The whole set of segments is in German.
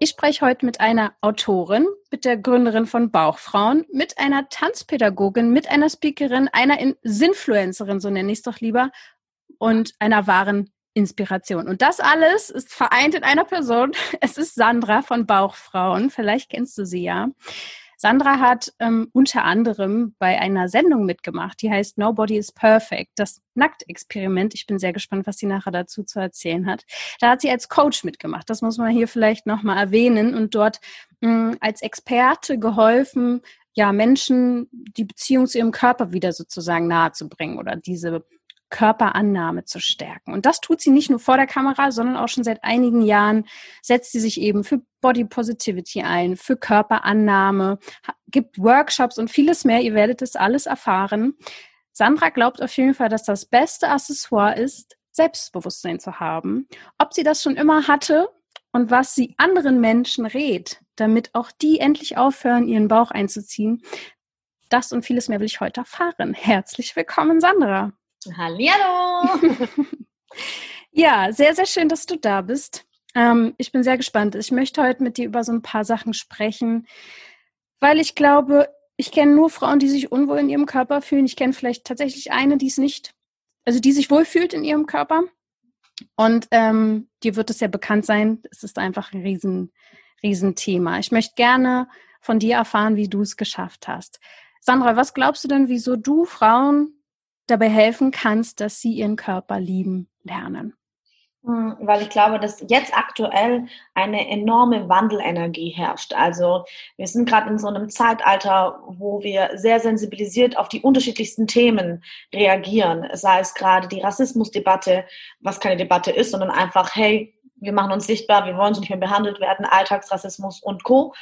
Ich spreche heute mit einer Autorin, mit der Gründerin von Bauchfrauen, mit einer Tanzpädagogin, mit einer Speakerin, einer Sinfluencerin, so nenne ich es doch lieber, und einer wahren Inspiration. Und das alles ist vereint in einer Person. Es ist Sandra von Bauchfrauen. Vielleicht kennst du sie ja. Sandra hat ähm, unter anderem bei einer Sendung mitgemacht, die heißt Nobody is Perfect, das Nacktexperiment. Ich bin sehr gespannt, was sie nachher dazu zu erzählen hat. Da hat sie als Coach mitgemacht. Das muss man hier vielleicht nochmal erwähnen und dort mh, als Experte geholfen, ja, Menschen die Beziehung zu ihrem Körper wieder sozusagen nahezubringen oder diese Körperannahme zu stärken. Und das tut sie nicht nur vor der Kamera, sondern auch schon seit einigen Jahren setzt sie sich eben für Body Positivity ein, für Körperannahme, gibt Workshops und vieles mehr. Ihr werdet das alles erfahren. Sandra glaubt auf jeden Fall, dass das beste Accessoire ist, Selbstbewusstsein zu haben. Ob sie das schon immer hatte und was sie anderen Menschen rät, damit auch die endlich aufhören, ihren Bauch einzuziehen, das und vieles mehr will ich heute erfahren. Herzlich willkommen, Sandra. Hallihallo! ja, sehr, sehr schön, dass du da bist. Ähm, ich bin sehr gespannt. Ich möchte heute mit dir über so ein paar Sachen sprechen, weil ich glaube, ich kenne nur Frauen, die sich unwohl in ihrem Körper fühlen. Ich kenne vielleicht tatsächlich eine, die es nicht, also die sich wohlfühlt in ihrem Körper. Und ähm, dir wird es ja bekannt sein, es ist einfach ein riesen, riesen. Ich möchte gerne von dir erfahren, wie du es geschafft hast. Sandra, was glaubst du denn, wieso du Frauen dabei helfen kannst, dass sie ihren Körper lieben lernen? Hm, weil ich glaube, dass jetzt aktuell eine enorme Wandelenergie herrscht. Also wir sind gerade in so einem Zeitalter, wo wir sehr sensibilisiert auf die unterschiedlichsten Themen reagieren. Sei es gerade die Rassismusdebatte, was keine Debatte ist, sondern einfach, hey, wir machen uns sichtbar, wir wollen so nicht mehr behandelt werden, Alltagsrassismus und Co.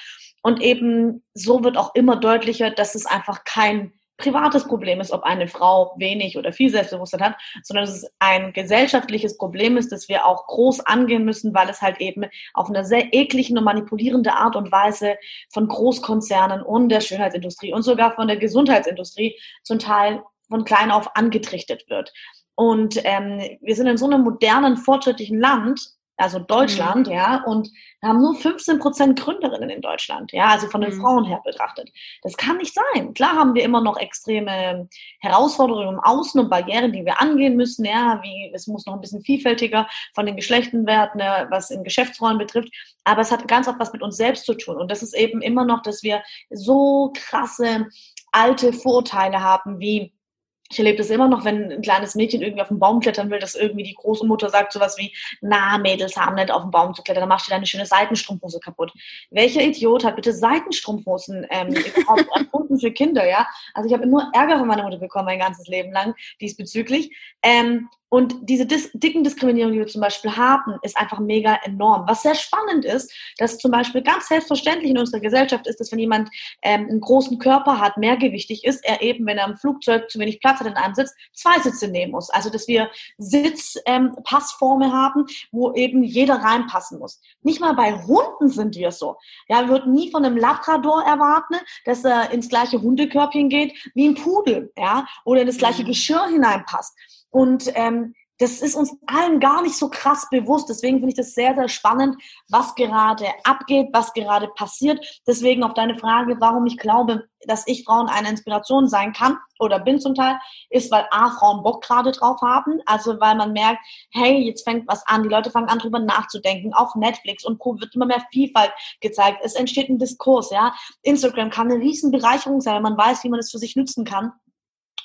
Und eben so wird auch immer deutlicher, dass es einfach kein privates Problem ist, ob eine Frau wenig oder viel Selbstbewusstsein hat, sondern dass es ein gesellschaftliches Problem ist, das wir auch groß angehen müssen, weil es halt eben auf eine sehr eklige und manipulierende Art und Weise von Großkonzernen und der Schönheitsindustrie und sogar von der Gesundheitsindustrie zum Teil von klein auf angetrichtet wird. Und ähm, wir sind in so einem modernen, fortschrittlichen Land, also Deutschland, mhm. ja, und wir haben nur 15 Prozent Gründerinnen in Deutschland, ja, also von den mhm. Frauen her betrachtet. Das kann nicht sein. Klar haben wir immer noch extreme Herausforderungen im Außen und Barrieren, die wir angehen müssen, ja, wie es muss noch ein bisschen vielfältiger von den Geschlechten werden, ne, was in Geschäftsrollen betrifft, aber es hat ganz oft was mit uns selbst zu tun und das ist eben immer noch, dass wir so krasse alte Vorurteile haben, wie ich erlebe das immer noch, wenn ein kleines Mädchen irgendwie auf den Baum klettern will, dass irgendwie die große Mutter sagt sowas wie, na, Mädels haben nicht auf den Baum zu klettern, dann machst du deine schöne Seitenstrumpfhose kaputt. Welcher Idiot hat bitte Seitenstrumpfhosen ähm, überhaupt erfunden für Kinder, ja? Also ich habe nur Ärger von meiner Mutter bekommen mein ganzes Leben lang diesbezüglich. Ähm, und diese dis dicken Diskriminierung, die wir zum Beispiel haben, ist einfach mega enorm. Was sehr spannend ist, dass zum Beispiel ganz selbstverständlich in unserer Gesellschaft ist, dass wenn jemand ähm, einen großen Körper hat, mehrgewichtig ist, er eben, wenn er im Flugzeug zu wenig Platz hat in einem Sitz, zwei Sitze nehmen muss. Also dass wir Sitzpassformen ähm, haben, wo eben jeder reinpassen muss. Nicht mal bei Hunden sind wir so. Ja, wir würden nie von einem Labrador erwarten, dass er ins gleiche Hundekörbchen geht wie ein Pudel, ja, oder in das gleiche mhm. Geschirr hineinpasst. Und ähm, das ist uns allen gar nicht so krass bewusst. Deswegen finde ich das sehr, sehr spannend, was gerade abgeht, was gerade passiert. Deswegen auf deine Frage, warum ich glaube, dass ich Frauen eine Inspiration sein kann oder bin zum Teil, ist, weil A, Frauen Bock gerade drauf haben. Also weil man merkt, hey, jetzt fängt was an. Die Leute fangen an, drüber nachzudenken. Auf Netflix und Co. wird immer mehr Vielfalt gezeigt. Es entsteht ein Diskurs, ja. Instagram kann eine riesen Bereicherung sein, wenn man weiß, wie man es für sich nutzen kann.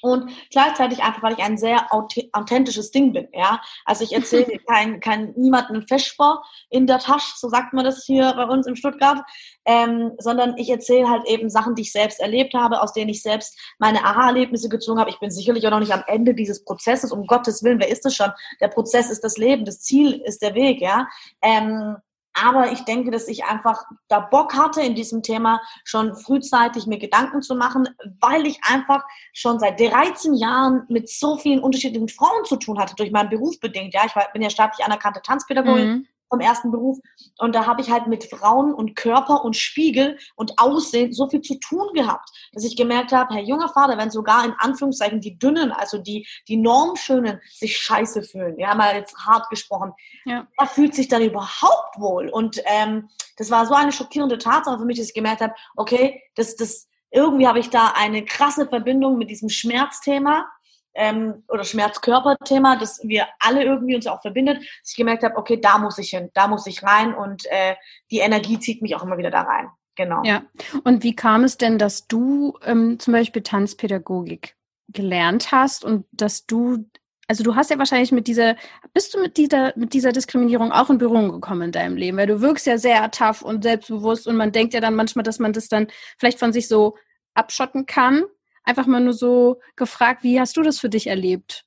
Und gleichzeitig einfach, weil ich ein sehr authentisches Ding bin, ja. Also ich erzähle kein, kein niemanden Feschbar in der Tasche, so sagt man das hier bei uns in Stuttgart, ähm, sondern ich erzähle halt eben Sachen, die ich selbst erlebt habe, aus denen ich selbst meine Aha-Erlebnisse gezogen habe. Ich bin sicherlich auch noch nicht am Ende dieses Prozesses, um Gottes Willen, wer ist das schon? Der Prozess ist das Leben, das Ziel ist der Weg, ja. Ähm, Aber ich denke, dass ich einfach da Bock hatte, in diesem Thema schon frühzeitig mir Gedanken zu machen, weil ich einfach schon seit 13 Jahren mit so vielen unterschiedlichen Frauen zu tun hatte, durch meinen Beruf bedingt. Ja, ich war, bin ja staatlich anerkannte Tanzpädagogin. Mhm vom ersten Beruf. Und da habe ich halt mit Frauen und Körper und Spiegel und Aussehen so viel zu tun gehabt, dass ich gemerkt habe, Herr junger Vater, wenn sogar in Anführungszeichen die Dünnen, also die, die Normschönen sich scheiße fühlen, ja, mal jetzt hart gesprochen, ja. er fühlt sich dann überhaupt wohl. Und ähm, das war so eine schockierende Tatsache für mich, dass ich gemerkt habe, okay, das, das, irgendwie habe ich da eine krasse Verbindung mit diesem Schmerzthema ähm, oder Schmerzkörperthema, das wir alle irgendwie uns auch verbindet, dass ich gemerkt habe, okay, da muss ich hin, da muss ich rein und äh, die Energie zieht mich auch immer wieder da rein. Genau. Ja. Und wie kam es denn, dass du ähm, zum Beispiel Tanzpädagogik gelernt hast und dass du, also du hast ja wahrscheinlich mit dieser, bist du mit dieser, mit dieser Diskriminierung auch in Berührung gekommen in deinem Leben, weil du wirkst ja sehr tough und selbstbewusst und man denkt ja dann manchmal, dass man das dann vielleicht von sich so abschotten kann einfach mal nur so gefragt, wie hast du das für dich erlebt?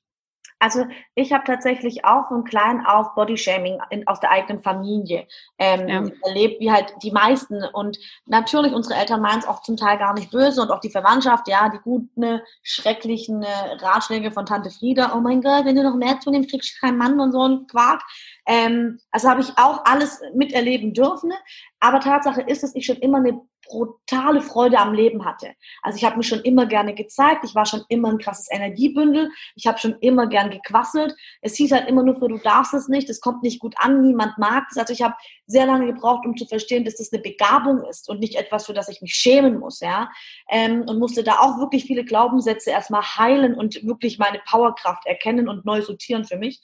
Also ich habe tatsächlich auch von klein auf Bodyshaming in, aus der eigenen Familie ähm, ja. erlebt, wie halt die meisten. Und natürlich, unsere Eltern meinen es auch zum Teil gar nicht böse und auch die Verwandtschaft, ja, die guten, schrecklichen äh, Ratschläge von Tante Frieda, oh mein Gott, wenn du noch mehr zunimmst, kriegst du keinen Mann und so ein Quark. Ähm, also habe ich auch alles miterleben dürfen. Aber Tatsache ist, dass ich schon immer eine brutale Freude am Leben hatte. Also ich habe mich schon immer gerne gezeigt, ich war schon immer ein krasses Energiebündel, ich habe schon immer gern gequasselt. Es hieß halt immer nur für du darfst es nicht, es kommt nicht gut an, niemand mag es. Also ich habe sehr lange gebraucht, um zu verstehen, dass das eine Begabung ist und nicht etwas, für das ich mich schämen muss, ja. Ähm, und musste da auch wirklich viele Glaubenssätze erstmal heilen und wirklich meine Powerkraft erkennen und neu sortieren für mich.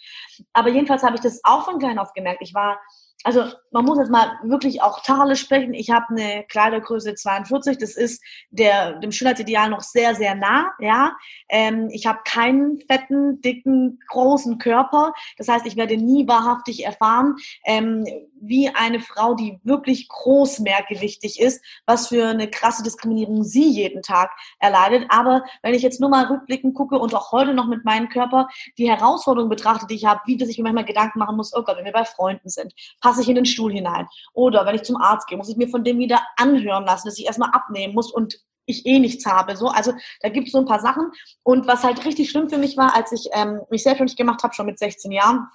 Aber jedenfalls habe ich das auch von klein auf gemerkt. Ich war also man muss jetzt mal wirklich auch Tale sprechen. Ich habe eine Kleidergröße 42, das ist der, dem Schönheitsideal noch sehr, sehr nah. Ja, ähm, Ich habe keinen fetten, dicken, großen Körper. Das heißt, ich werde nie wahrhaftig erfahren, ähm, wie eine Frau, die wirklich großmerkgewichtig ist, was für eine krasse Diskriminierung sie jeden Tag erleidet. Aber wenn ich jetzt nur mal rückblickend gucke und auch heute noch mit meinem Körper die Herausforderung betrachte, die ich habe, wie dass ich mir manchmal Gedanken machen muss, oh Gott, wenn wir bei Freunden sind, passe ich in den Stuhl hinein. Oder wenn ich zum Arzt gehe, muss ich mir von dem wieder anhören lassen, dass ich erstmal abnehmen muss und ich eh nichts habe. So, also da gibt es so ein paar Sachen. Und was halt richtig schlimm für mich war, als ich ähm, mich selbstständig gemacht habe, schon mit 16 Jahren,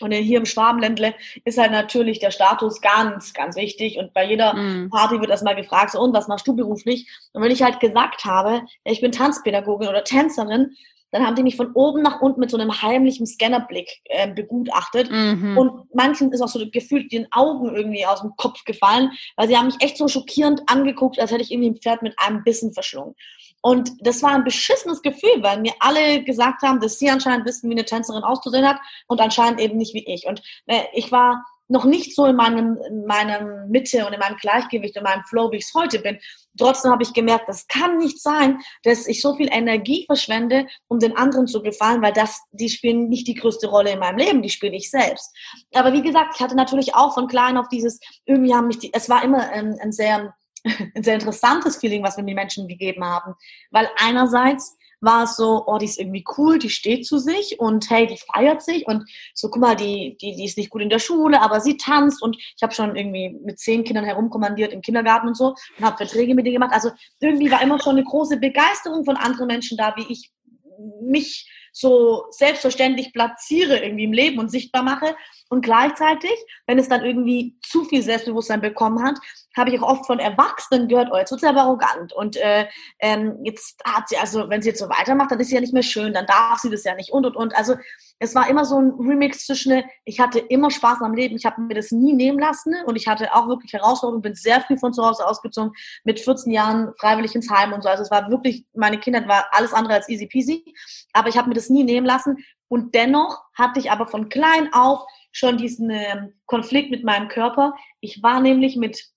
und hier im Schwabenländle ist halt natürlich der Status ganz, ganz wichtig. Und bei jeder mm. Party wird erstmal gefragt, so, und was machst du beruflich? Und wenn ich halt gesagt habe, ich bin Tanzpädagogin oder Tänzerin, dann haben die mich von oben nach unten mit so einem heimlichen Scannerblick äh, begutachtet. Mhm. Und manchen ist auch so gefühlt den Augen irgendwie aus dem Kopf gefallen, weil sie haben mich echt so schockierend angeguckt, als hätte ich irgendwie ein Pferd mit einem Bissen verschlungen. Und das war ein beschissenes Gefühl, weil mir alle gesagt haben, dass sie anscheinend wissen, wie eine Tänzerin auszusehen hat und anscheinend eben nicht wie ich. Und äh, ich war noch nicht so in meinem, in meinem Mitte und in meinem Gleichgewicht, in meinem Flow, wie ich es heute bin. Trotzdem habe ich gemerkt, das kann nicht sein, dass ich so viel Energie verschwende, um den anderen zu gefallen, weil das, die spielen nicht die größte Rolle in meinem Leben, die spiele ich selbst. Aber wie gesagt, ich hatte natürlich auch von klein auf dieses, irgendwie haben mich die, es war immer ähm, ein sehr, ein sehr interessantes Feeling, was mir die Menschen gegeben haben. Weil einerseits war es so, oh, die ist irgendwie cool, die steht zu sich und hey, die feiert sich und so, guck mal, die, die, die ist nicht gut in der Schule, aber sie tanzt und ich habe schon irgendwie mit zehn Kindern herumkommandiert im Kindergarten und so und habe Verträge mit denen gemacht. Also irgendwie war immer schon eine große Begeisterung von anderen Menschen da, wie ich mich so selbstverständlich platziere irgendwie im Leben und sichtbar mache. Und gleichzeitig, wenn es dann irgendwie zu viel Selbstbewusstsein bekommen hat, habe ich auch oft von Erwachsenen gehört, oh, jetzt wird sie aber arrogant. Und äh, ähm, jetzt hat sie, also wenn sie jetzt so weitermacht, dann ist sie ja nicht mehr schön, dann darf sie das ja nicht und und und. Also es war immer so ein Remix zwischen, ich hatte immer Spaß am Leben, ich habe mir das nie nehmen lassen und ich hatte auch wirklich Herausforderungen, bin sehr früh von zu Hause ausgezogen, mit 14 Jahren freiwillig ins Heim und so. Also es war wirklich, meine Kindheit war alles andere als easy peasy, aber ich habe mir das nie nehmen lassen. Und dennoch hatte ich aber von klein auf schon diesen ähm, Konflikt mit meinem Körper. Ich war nämlich mit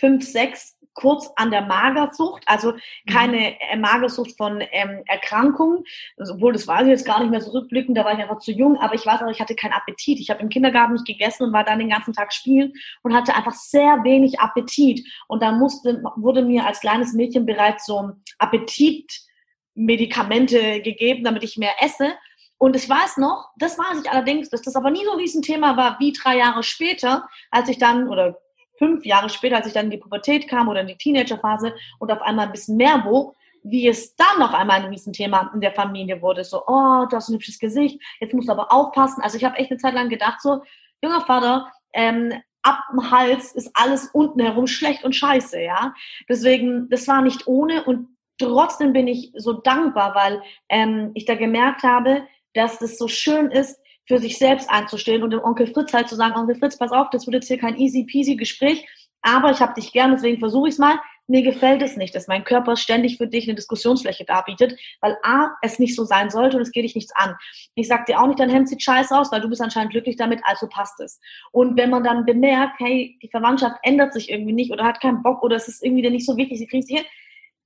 fünf, sechs kurz an der Magersucht, also keine mhm. Magersucht von ähm, Erkrankungen, also, obwohl das weiß ich jetzt gar nicht mehr zurückblicken, da war ich einfach zu jung, aber ich weiß auch, ich hatte keinen Appetit. Ich habe im Kindergarten nicht gegessen und war dann den ganzen Tag spielen und hatte einfach sehr wenig Appetit. Und da musste, wurde mir als kleines Mädchen bereits so Appetitmedikamente gegeben, damit ich mehr esse. Und ich weiß noch, das weiß ich allerdings, dass das aber nie so ein Riesenthema war wie drei Jahre später, als ich dann, oder fünf Jahre später, als ich dann in die Pubertät kam oder in die Teenagerphase und auf einmal ein bisschen mehr wog, wie es dann noch einmal ein Riesenthema in der Familie wurde. So, oh, du hast ein hübsches Gesicht, jetzt musst du aber aufpassen. Also ich habe echt eine Zeit lang gedacht, so, junger Vater, ähm, ab dem Hals ist alles unten herum schlecht und scheiße, ja. Deswegen, das war nicht ohne und trotzdem bin ich so dankbar, weil ähm, ich da gemerkt habe, dass das so schön ist, für sich selbst einzustehen und dem Onkel Fritz halt zu sagen, Onkel Fritz, pass auf, das wird jetzt hier kein easy peasy Gespräch, aber ich habe dich gern, deswegen versuche ich es mal. Mir gefällt es nicht, dass mein Körper ständig für dich eine Diskussionsfläche darbietet, weil A, es nicht so sein sollte und es geht dich nichts an. Ich sag dir auch nicht, dein Hemd sieht scheiße aus, weil du bist anscheinend glücklich damit, also passt es. Und wenn man dann bemerkt, hey, die Verwandtschaft ändert sich irgendwie nicht oder hat keinen Bock oder es ist irgendwie nicht so wichtig, sie kriegt es hier,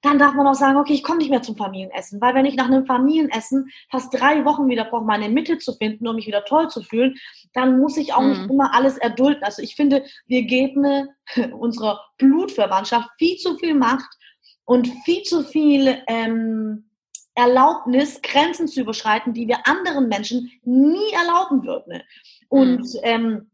dann darf man auch sagen, okay, ich komme nicht mehr zum Familienessen. Weil wenn ich nach einem Familienessen fast drei Wochen wieder brauche, meine Mitte zu finden, um mich wieder toll zu fühlen, dann muss ich auch mhm. nicht immer alles erdulden. Also ich finde, wir geben unserer Blutverwandtschaft viel zu viel Macht und viel zu viel ähm, Erlaubnis, Grenzen zu überschreiten, die wir anderen Menschen nie erlauben würden. Und mhm. ähm,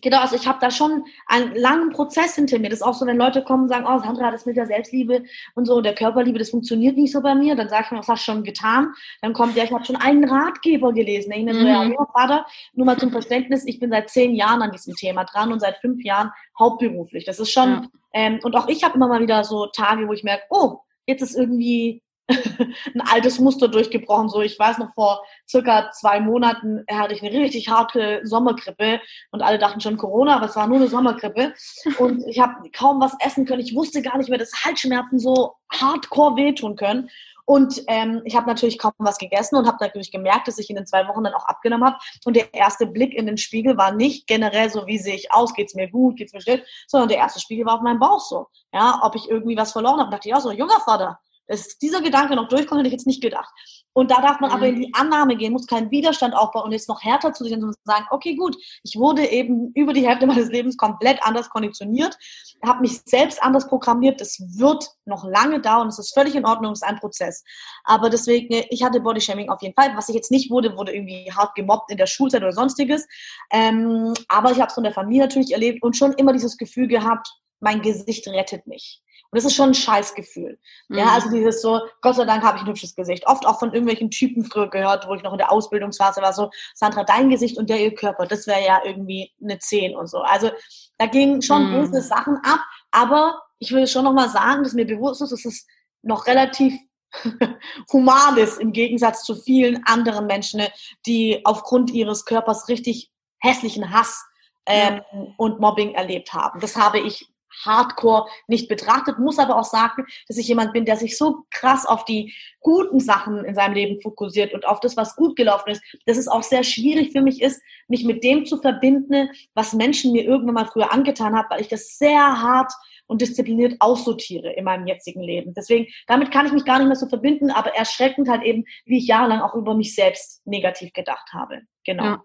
Genau, also ich habe da schon einen langen Prozess hinter mir. Das ist auch so, wenn Leute kommen und sagen, oh Sandra, das mit der Selbstliebe und so, der Körperliebe, das funktioniert nicht so bei mir. Dann sage ich mir, was hast du schon getan? Dann kommt ja, ich habe schon einen Ratgeber gelesen. Ich mir so, ja, mhm. Vater, nur mal zum Verständnis, ich bin seit zehn Jahren an diesem Thema dran und seit fünf Jahren hauptberuflich. Das ist schon, ja. ähm, und auch ich habe immer mal wieder so Tage, wo ich merke, oh, jetzt ist irgendwie ein altes Muster durchgebrochen. So, ich weiß noch, vor circa zwei Monaten hatte ich eine richtig harte Sommergrippe und alle dachten schon Corona, aber es war nur eine Sommergrippe. Und ich habe kaum was essen können. Ich wusste gar nicht mehr, dass Halsschmerzen so hardcore wehtun können. Und ähm, ich habe natürlich kaum was gegessen und habe natürlich gemerkt, dass ich in den zwei Wochen dann auch abgenommen habe. Und der erste Blick in den Spiegel war nicht generell so, wie sehe ich aus, geht's mir gut, geht's mir schlecht, sondern der erste Spiegel war auf meinem Bauch so. Ja, ob ich irgendwie was verloren habe, dachte ich, ja, so junger Vater, dass dieser Gedanke noch durchkommt, hätte ich jetzt nicht gedacht. Und da darf man mhm. aber in die Annahme gehen, muss keinen Widerstand aufbauen und jetzt noch härter zu sich und sagen, okay, gut, ich wurde eben über die Hälfte meines Lebens komplett anders konditioniert, habe mich selbst anders programmiert, das wird noch lange dauern, das ist völlig in Ordnung, das ist ein Prozess. Aber deswegen, ich hatte Bodyshaming auf jeden Fall. Was ich jetzt nicht wurde, wurde irgendwie hart gemobbt in der Schulzeit oder sonstiges. Ähm, aber ich habe es von der Familie natürlich erlebt und schon immer dieses Gefühl gehabt, mein Gesicht rettet mich. Und das ist schon ein Scheißgefühl. Mhm. Ja, also dieses so, Gott sei Dank habe ich ein hübsches Gesicht. Oft auch von irgendwelchen Typen früher gehört, wo ich noch in der Ausbildungsphase war, so, Sandra, dein Gesicht und der ihr Körper, das wäre ja irgendwie eine 10 und so. Also da gingen schon mhm. böse Sachen ab, aber ich will schon nochmal sagen, dass mir bewusst ist, dass es noch relativ human ist im Gegensatz zu vielen anderen Menschen, die aufgrund ihres Körpers richtig hässlichen Hass ähm, ja. und Mobbing erlebt haben. Das habe ich hardcore nicht betrachtet, muss aber auch sagen, dass ich jemand bin, der sich so krass auf die guten Sachen in seinem Leben fokussiert und auf das, was gut gelaufen ist, dass es auch sehr schwierig für mich ist, mich mit dem zu verbinden, was Menschen mir irgendwann mal früher angetan haben, weil ich das sehr hart und diszipliniert aussortiere in meinem jetzigen Leben. Deswegen, damit kann ich mich gar nicht mehr so verbinden, aber erschreckend halt eben, wie ich jahrelang auch über mich selbst negativ gedacht habe. Genau. Ja.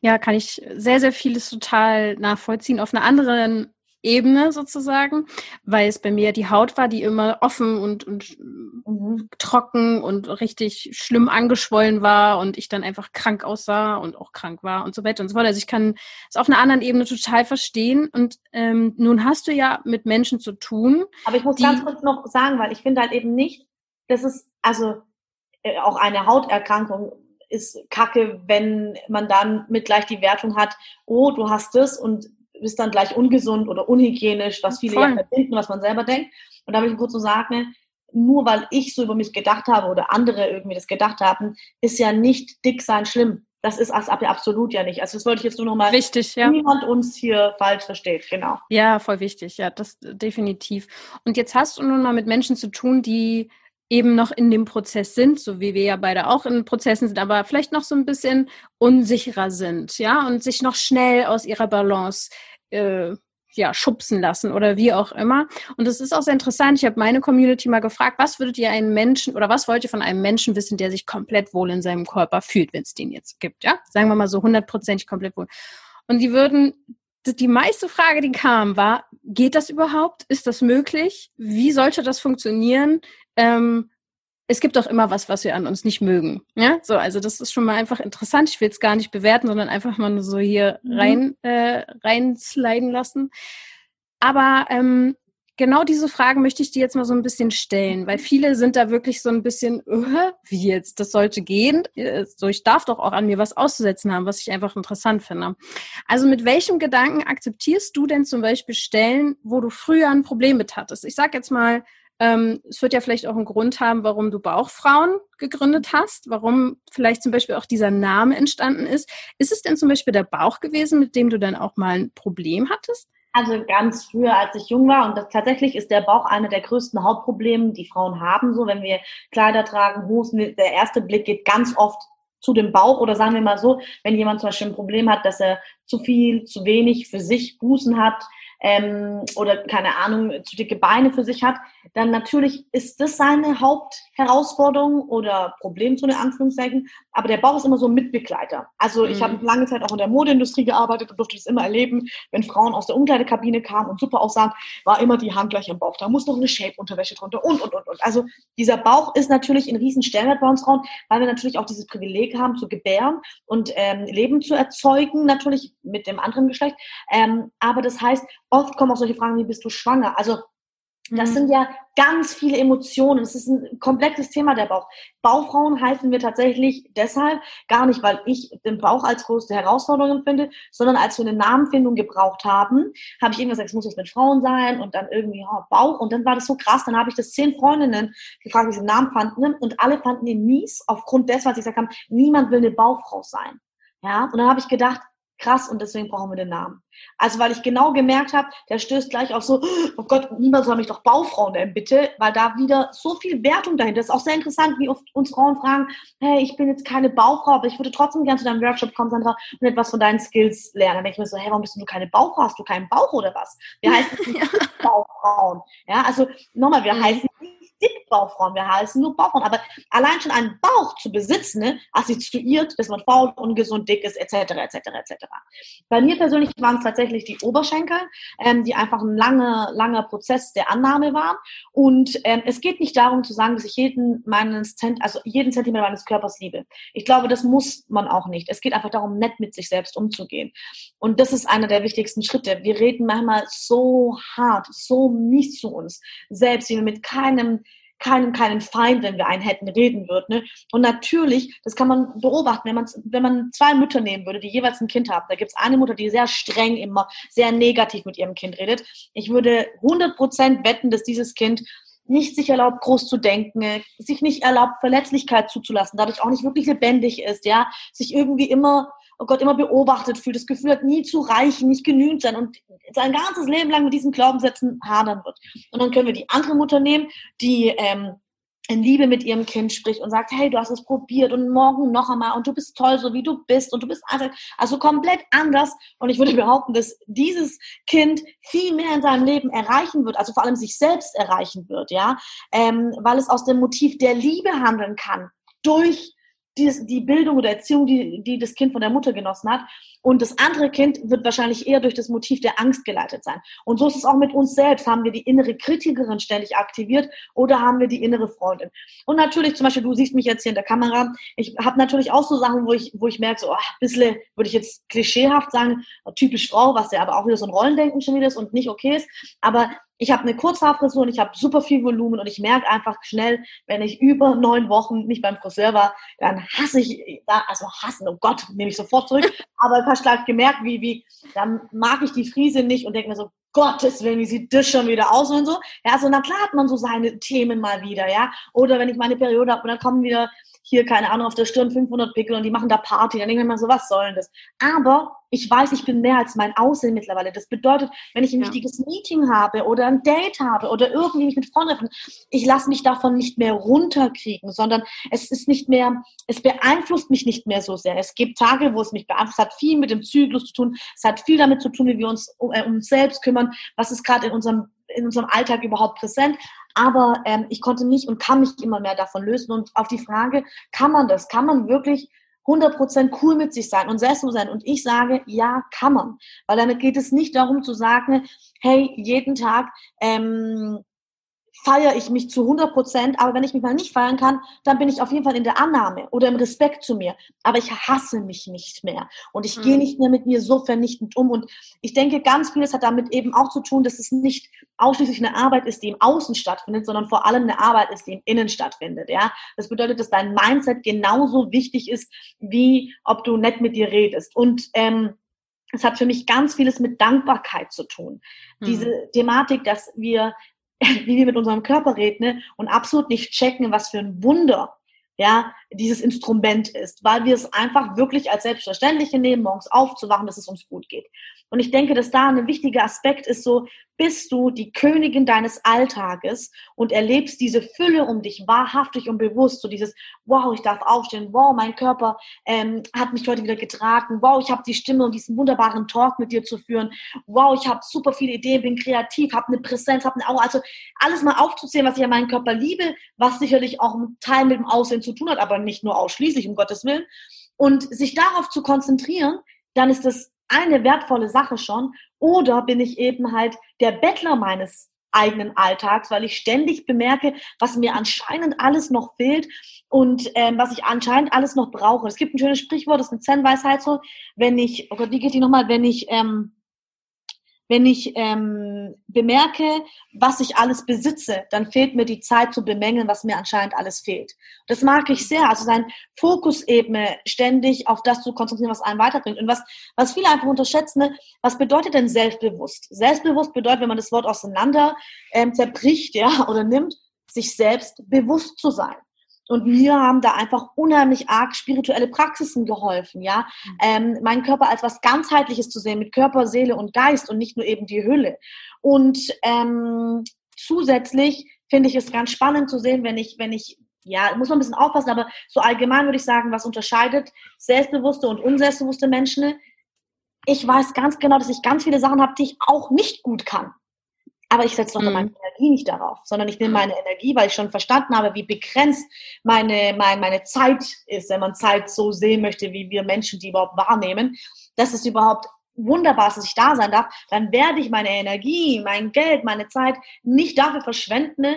Ja, kann ich sehr, sehr vieles total nachvollziehen. Auf einer anderen Ebene sozusagen, weil es bei mir die Haut war, die immer offen und, und mhm. trocken und richtig schlimm angeschwollen war und ich dann einfach krank aussah und auch krank war und so weiter und so fort. Also ich kann es auf einer anderen Ebene total verstehen. Und ähm, nun hast du ja mit Menschen zu tun. Aber ich muss ganz kurz noch sagen, weil ich finde halt eben nicht, dass es, also äh, auch eine Hauterkrankung ist kacke, wenn man dann mit gleich die Wertung hat, oh, du hast es und bist dann gleich ungesund oder unhygienisch, was viele Voll. ja verbinden, was man selber denkt. Und da will ich kurz so sagen, nur weil ich so über mich gedacht habe oder andere irgendwie das gedacht haben, ist ja nicht dick sein schlimm. Das ist absolut ja nicht. Also das wollte ich jetzt nur noch mal, wichtig, ja. niemand uns hier falsch versteht, genau. Ja, voll wichtig, ja, das definitiv. Und jetzt hast du nun mal mit Menschen zu tun, die eben noch in dem Prozess sind, so wie wir ja beide auch in Prozessen sind, aber vielleicht noch so ein bisschen unsicherer sind, ja, und sich noch schnell aus ihrer Balance äh, ja, schubsen lassen oder wie auch immer. Und es ist auch sehr interessant. Ich habe meine Community mal gefragt, was würdet ihr einen Menschen oder was wollt ihr von einem Menschen wissen, der sich komplett wohl in seinem Körper fühlt, wenn es den jetzt gibt, ja? Sagen wir mal so hundertprozentig komplett wohl. Und die würden, die meiste Frage, die kam, war, geht das überhaupt? Ist das möglich? Wie sollte das funktionieren? Ähm, es gibt auch immer was, was wir an uns nicht mögen. Ja, so, also das ist schon mal einfach interessant. Ich will es gar nicht bewerten, sondern einfach mal nur so hier mhm. rein, äh, reinsliden lassen. Aber ähm, genau diese Fragen möchte ich dir jetzt mal so ein bisschen stellen, weil viele sind da wirklich so ein bisschen, uh, wie jetzt, das sollte gehen. Äh, so, ich darf doch auch an mir was auszusetzen haben, was ich einfach interessant finde. Also mit welchem Gedanken akzeptierst du denn zum Beispiel Stellen, wo du früher ein Problem mit hattest? Ich sag jetzt mal, ähm, es wird ja vielleicht auch einen Grund haben, warum du Bauchfrauen gegründet hast, warum vielleicht zum Beispiel auch dieser Name entstanden ist. Ist es denn zum Beispiel der Bauch gewesen, mit dem du dann auch mal ein Problem hattest? Also ganz früher, als ich jung war, und das, tatsächlich ist der Bauch einer der größten Hauptprobleme, die Frauen haben. So, wenn wir Kleider tragen, Hosen, der erste Blick geht ganz oft zu dem Bauch oder sagen wir mal so, wenn jemand zum Beispiel ein Problem hat, dass er zu viel, zu wenig für sich Busen hat, ähm, oder keine Ahnung, zu dicke Beine für sich hat, dann natürlich ist das seine Hauptherausforderung oder Problem zu den Anführungszeichen. Aber der Bauch ist immer so ein Mitbegleiter. Also ich mhm. habe lange Zeit auch in der Modeindustrie gearbeitet und durfte das immer erleben, wenn Frauen aus der Umkleidekabine kamen und super aussahen, war immer die Hand gleich am Bauch. Da muss noch eine Shape-Unterwäsche drunter und, und, und, und. Also dieser Bauch ist natürlich ein riesen Stellenwert bei uns Frauen, weil wir natürlich auch dieses Privileg haben, zu gebären und ähm, Leben zu erzeugen, natürlich mit dem anderen Geschlecht. Ähm, aber das heißt, oft kommen auch solche Fragen wie, bist du schwanger? Also das mhm. sind ja ganz viele Emotionen. Es ist ein komplettes Thema, der Bauch. Baufrauen heißen wir tatsächlich deshalb gar nicht, weil ich den Bauch als größte Herausforderung empfinde, sondern als wir eine Namenfindung gebraucht haben, habe ich irgendwas gesagt, es muss jetzt mit Frauen sein und dann irgendwie oh, Bauch. Und dann war das so krass. Dann habe ich das zehn Freundinnen gefragt, wie sie den Namen fanden. Und alle fanden ihn mies aufgrund dessen, was ich gesagt habe, niemand will eine Baufrau sein. Ja, und dann habe ich gedacht, krass und deswegen brauchen wir den Namen. Also weil ich genau gemerkt habe, der stößt gleich auf so, oh Gott, niemand soll mich doch Baufrau nennen, bitte, weil da wieder so viel Wertung dahinter ist. Auch sehr interessant, wie oft uns Frauen fragen, hey, ich bin jetzt keine Baufrau, aber ich würde trotzdem gerne zu deinem Workshop kommen, Sandra, und etwas von deinen Skills lernen. Dann denke ich mir so, hey, warum bist du keine Baufrau? Hast du keinen Bauch oder was? Wir heißen nicht Baufrauen. Ja, also nochmal, wir mhm. heißen nicht Dickbauchfrauen, wir heißen nur Bauchfrauen. Aber allein schon einen Bauch zu besitzen, ne, assoziiert, dass man faul, ungesund, dick ist, etc., etc., etc. Bei mir persönlich waren tatsächlich die Oberschenkel, ähm, die einfach ein langer, langer Prozess der Annahme waren. Und ähm, es geht nicht darum zu sagen, dass ich jeden meines Zent also jeden Zentimeter meines Körpers liebe. Ich glaube, das muss man auch nicht. Es geht einfach darum, nett mit sich selbst umzugehen. Und das ist einer der wichtigsten Schritte. Wir reden manchmal so hart, so mies zu uns selbst, wie wir mit keinem keinen, keinen Feind, wenn wir einen hätten, reden würden. Ne? Und natürlich, das kann man beobachten, wenn man, wenn man zwei Mütter nehmen würde, die jeweils ein Kind haben. Da gibt es eine Mutter, die sehr streng immer, sehr negativ mit ihrem Kind redet. Ich würde 100% wetten, dass dieses Kind nicht sich erlaubt, groß zu denken, sich nicht erlaubt, Verletzlichkeit zuzulassen, dadurch auch nicht wirklich lebendig ist, ja, sich irgendwie immer oh Gott, immer beobachtet fühlt, das Gefühl hat, nie zu reichen, nicht genügend sein und sein ganzes Leben lang mit diesen Glaubenssätzen hadern wird. Und dann können wir die andere Mutter nehmen, die ähm, in Liebe mit ihrem Kind spricht und sagt, hey, du hast es probiert und morgen noch einmal und du bist toll, so wie du bist und du bist einfach, also komplett anders. Und ich würde behaupten, dass dieses Kind viel mehr in seinem Leben erreichen wird, also vor allem sich selbst erreichen wird, ja, ähm, weil es aus dem Motiv der Liebe handeln kann durch die, die Bildung oder Erziehung, die, die das Kind von der Mutter genossen hat. Und das andere Kind wird wahrscheinlich eher durch das Motiv der Angst geleitet sein. Und so ist es auch mit uns selbst. Haben wir die innere Kritikerin ständig aktiviert oder haben wir die innere Freundin? Und natürlich, zum Beispiel, du siehst mich jetzt hier in der Kamera. Ich habe natürlich auch so Sachen, wo ich, wo ich merke, so oh, ein bisschen, würde ich jetzt klischeehaft sagen, typisch Frau, was ja aber auch wieder so ein Rollendenken schon wieder ist und nicht okay ist. Aber ich habe eine Kurzhaarfrisur und ich habe super viel Volumen und ich merke einfach schnell, wenn ich über neun Wochen nicht beim Friseur war, dann hasse ich, also hassen, oh Gott, nehme ich sofort zurück, aber ich habe halt gemerkt, wie, wie, dann mag ich die Friese nicht und denke mir so, Gottes Willen, wie sieht das schon wieder aus und so. Ja, so, na klar hat man so seine Themen mal wieder, ja. Oder wenn ich meine Periode habe und dann kommen wieder hier, keine Ahnung, auf der Stirn 500 Pickel und die machen da Party. Dann denke ich mir so, was soll denn das? Aber ich weiß, ich bin mehr als mein Aussehen mittlerweile. Das bedeutet, wenn ich ein ja. wichtiges Meeting habe oder ein Date habe oder irgendwie mich mit Freunden treffen, ich lasse mich davon nicht mehr runterkriegen, sondern es ist nicht mehr, es beeinflusst mich nicht mehr so sehr. Es gibt Tage, wo es mich beeinflusst. Es hat viel mit dem Zyklus zu tun. Es hat viel damit zu tun, wie wir uns um, äh, um uns selbst kümmern. Was ist gerade in unserem in unserem Alltag überhaupt präsent. Aber ähm, ich konnte mich und kann mich immer mehr davon lösen. Und auf die Frage, kann man das? Kann man wirklich 100% cool mit sich sein und selbstbewusst sein? Und ich sage, ja, kann man. Weil damit geht es nicht darum zu sagen, hey, jeden Tag ähm, feiere ich mich zu 100 Prozent, aber wenn ich mich mal nicht feiern kann, dann bin ich auf jeden Fall in der Annahme oder im Respekt zu mir. Aber ich hasse mich nicht mehr und ich mhm. gehe nicht mehr mit mir so vernichtend um. Und ich denke, ganz vieles hat damit eben auch zu tun, dass es nicht ausschließlich eine Arbeit ist, die im Außen stattfindet, sondern vor allem eine Arbeit ist, die im Innen stattfindet. Ja, das bedeutet, dass dein Mindset genauso wichtig ist, wie ob du nett mit dir redest. Und ähm, es hat für mich ganz vieles mit Dankbarkeit zu tun. Mhm. Diese Thematik, dass wir, wie wir mit unserem Körper reden ne, und absolut nicht checken, was für ein Wunder ja, dieses Instrument ist, weil wir es einfach wirklich als Selbstverständliche nehmen, morgens aufzuwachen, dass es uns gut geht. Und ich denke, dass da ein wichtiger Aspekt ist so, bist du die Königin deines Alltages und erlebst diese Fülle um dich wahrhaftig und bewusst, so dieses, wow, ich darf aufstehen, wow, mein Körper ähm, hat mich heute wieder getragen, wow, ich habe die Stimme und diesen wunderbaren Talk mit dir zu führen, wow, ich habe super viele Ideen, bin kreativ, habe eine Präsenz, habe eine Auge, also alles mal aufzuzählen, was ich an meinem Körper liebe, was sicherlich auch ein Teil mit dem Aussehen zu tun hat, aber nicht nur ausschließlich, um Gottes Willen. Und sich darauf zu konzentrieren, dann ist das eine wertvolle Sache schon. Oder bin ich eben halt der Bettler meines eigenen Alltags, weil ich ständig bemerke, was mir anscheinend alles noch fehlt und ähm, was ich anscheinend alles noch brauche. Es gibt ein schönes Sprichwort, das ist eine Zen-Weisheit so, wenn ich, oh Gott, wie geht die nochmal, wenn ich ähm, wenn ich ähm, bemerke, was ich alles besitze, dann fehlt mir die Zeit zu bemängeln, was mir anscheinend alles fehlt. Das mag ich sehr. Also sein Fokusebene ständig auf das zu konzentrieren, was einem weiterbringt. Und was, was viele einfach unterschätzen, ne, was bedeutet denn selbstbewusst? Selbstbewusst bedeutet, wenn man das Wort auseinander ähm, zerbricht, ja, oder nimmt, sich selbst bewusst zu sein. Und mir haben da einfach unheimlich arg spirituelle Praxisen geholfen, ja. Mhm. Ähm, meinen Körper als was ganzheitliches zu sehen, mit Körper, Seele und Geist und nicht nur eben die Hülle. Und ähm, zusätzlich finde ich es ganz spannend zu sehen, wenn ich, wenn ich ja, muss man ein bisschen aufpassen, aber so allgemein würde ich sagen, was unterscheidet selbstbewusste und unselbstbewusste Menschen? Ich weiß ganz genau, dass ich ganz viele Sachen habe, die ich auch nicht gut kann. Aber ich setze doch mhm. meine Energie nicht darauf, sondern ich nehme meine Energie, weil ich schon verstanden habe, wie begrenzt meine, meine, meine Zeit ist, wenn man Zeit so sehen möchte, wie wir Menschen die überhaupt wahrnehmen, dass es überhaupt wunderbar ist, dass ich da sein darf, dann werde ich meine Energie, mein Geld, meine Zeit nicht dafür verschwenden,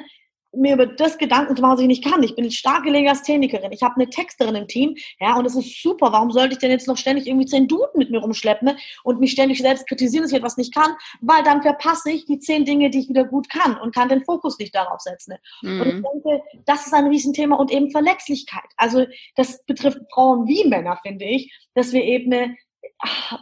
mir über das Gedanken zu machen, was ich nicht kann. Ich bin eine starke Legasthenikerin. Ich habe eine Texterin im Team, ja, und das ist super. Warum sollte ich denn jetzt noch ständig irgendwie zehn Duden mit mir rumschleppen ne? und mich ständig selbst kritisieren, dass ich etwas nicht kann? Weil dann verpasse ich die zehn Dinge, die ich wieder gut kann und kann den Fokus nicht darauf setzen. Mhm. Und ich denke, das ist ein Riesenthema und eben Verletzlichkeit. Also das betrifft Frauen wie Männer, finde ich, dass wir eben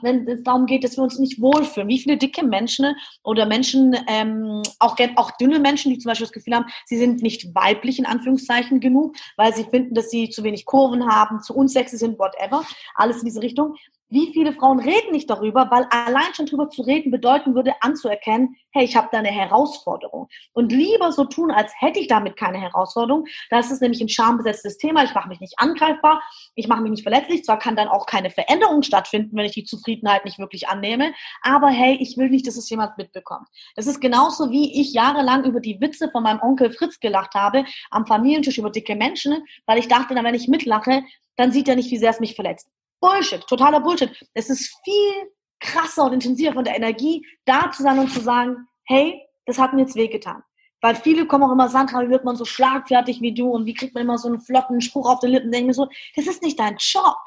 wenn es darum geht, dass wir uns nicht wohlfühlen. Wie viele dicke Menschen oder Menschen, ähm, auch, auch dünne Menschen, die zum Beispiel das Gefühl haben, sie sind nicht weiblich in Anführungszeichen genug, weil sie finden, dass sie zu wenig Kurven haben, zu unsexy sind, whatever, alles in diese Richtung. Wie viele Frauen reden nicht darüber, weil allein schon darüber zu reden bedeuten würde, anzuerkennen, hey, ich habe da eine Herausforderung. Und lieber so tun, als hätte ich damit keine Herausforderung. Das ist nämlich ein schambesetztes Thema. Ich mache mich nicht angreifbar, ich mache mich nicht verletzlich. Zwar kann dann auch keine Veränderung stattfinden, wenn ich die Zufriedenheit nicht wirklich annehme, aber hey, ich will nicht, dass es jemand mitbekommt. Das ist genauso wie ich jahrelang über die Witze von meinem Onkel Fritz gelacht habe, am Familientisch über dicke Menschen, weil ich dachte, wenn ich mitlache, dann sieht er nicht, wie sehr es mich verletzt. Bullshit, totaler Bullshit. Es ist viel krasser und intensiver von der Energie, da zu sein und zu sagen, hey, das hat mir jetzt wehgetan. Weil viele kommen auch immer, Sandra, wie wird man so schlagfertig wie du und wie kriegt man immer so einen flotten Spruch auf den Lippen? Denke mir so, das ist nicht dein Job.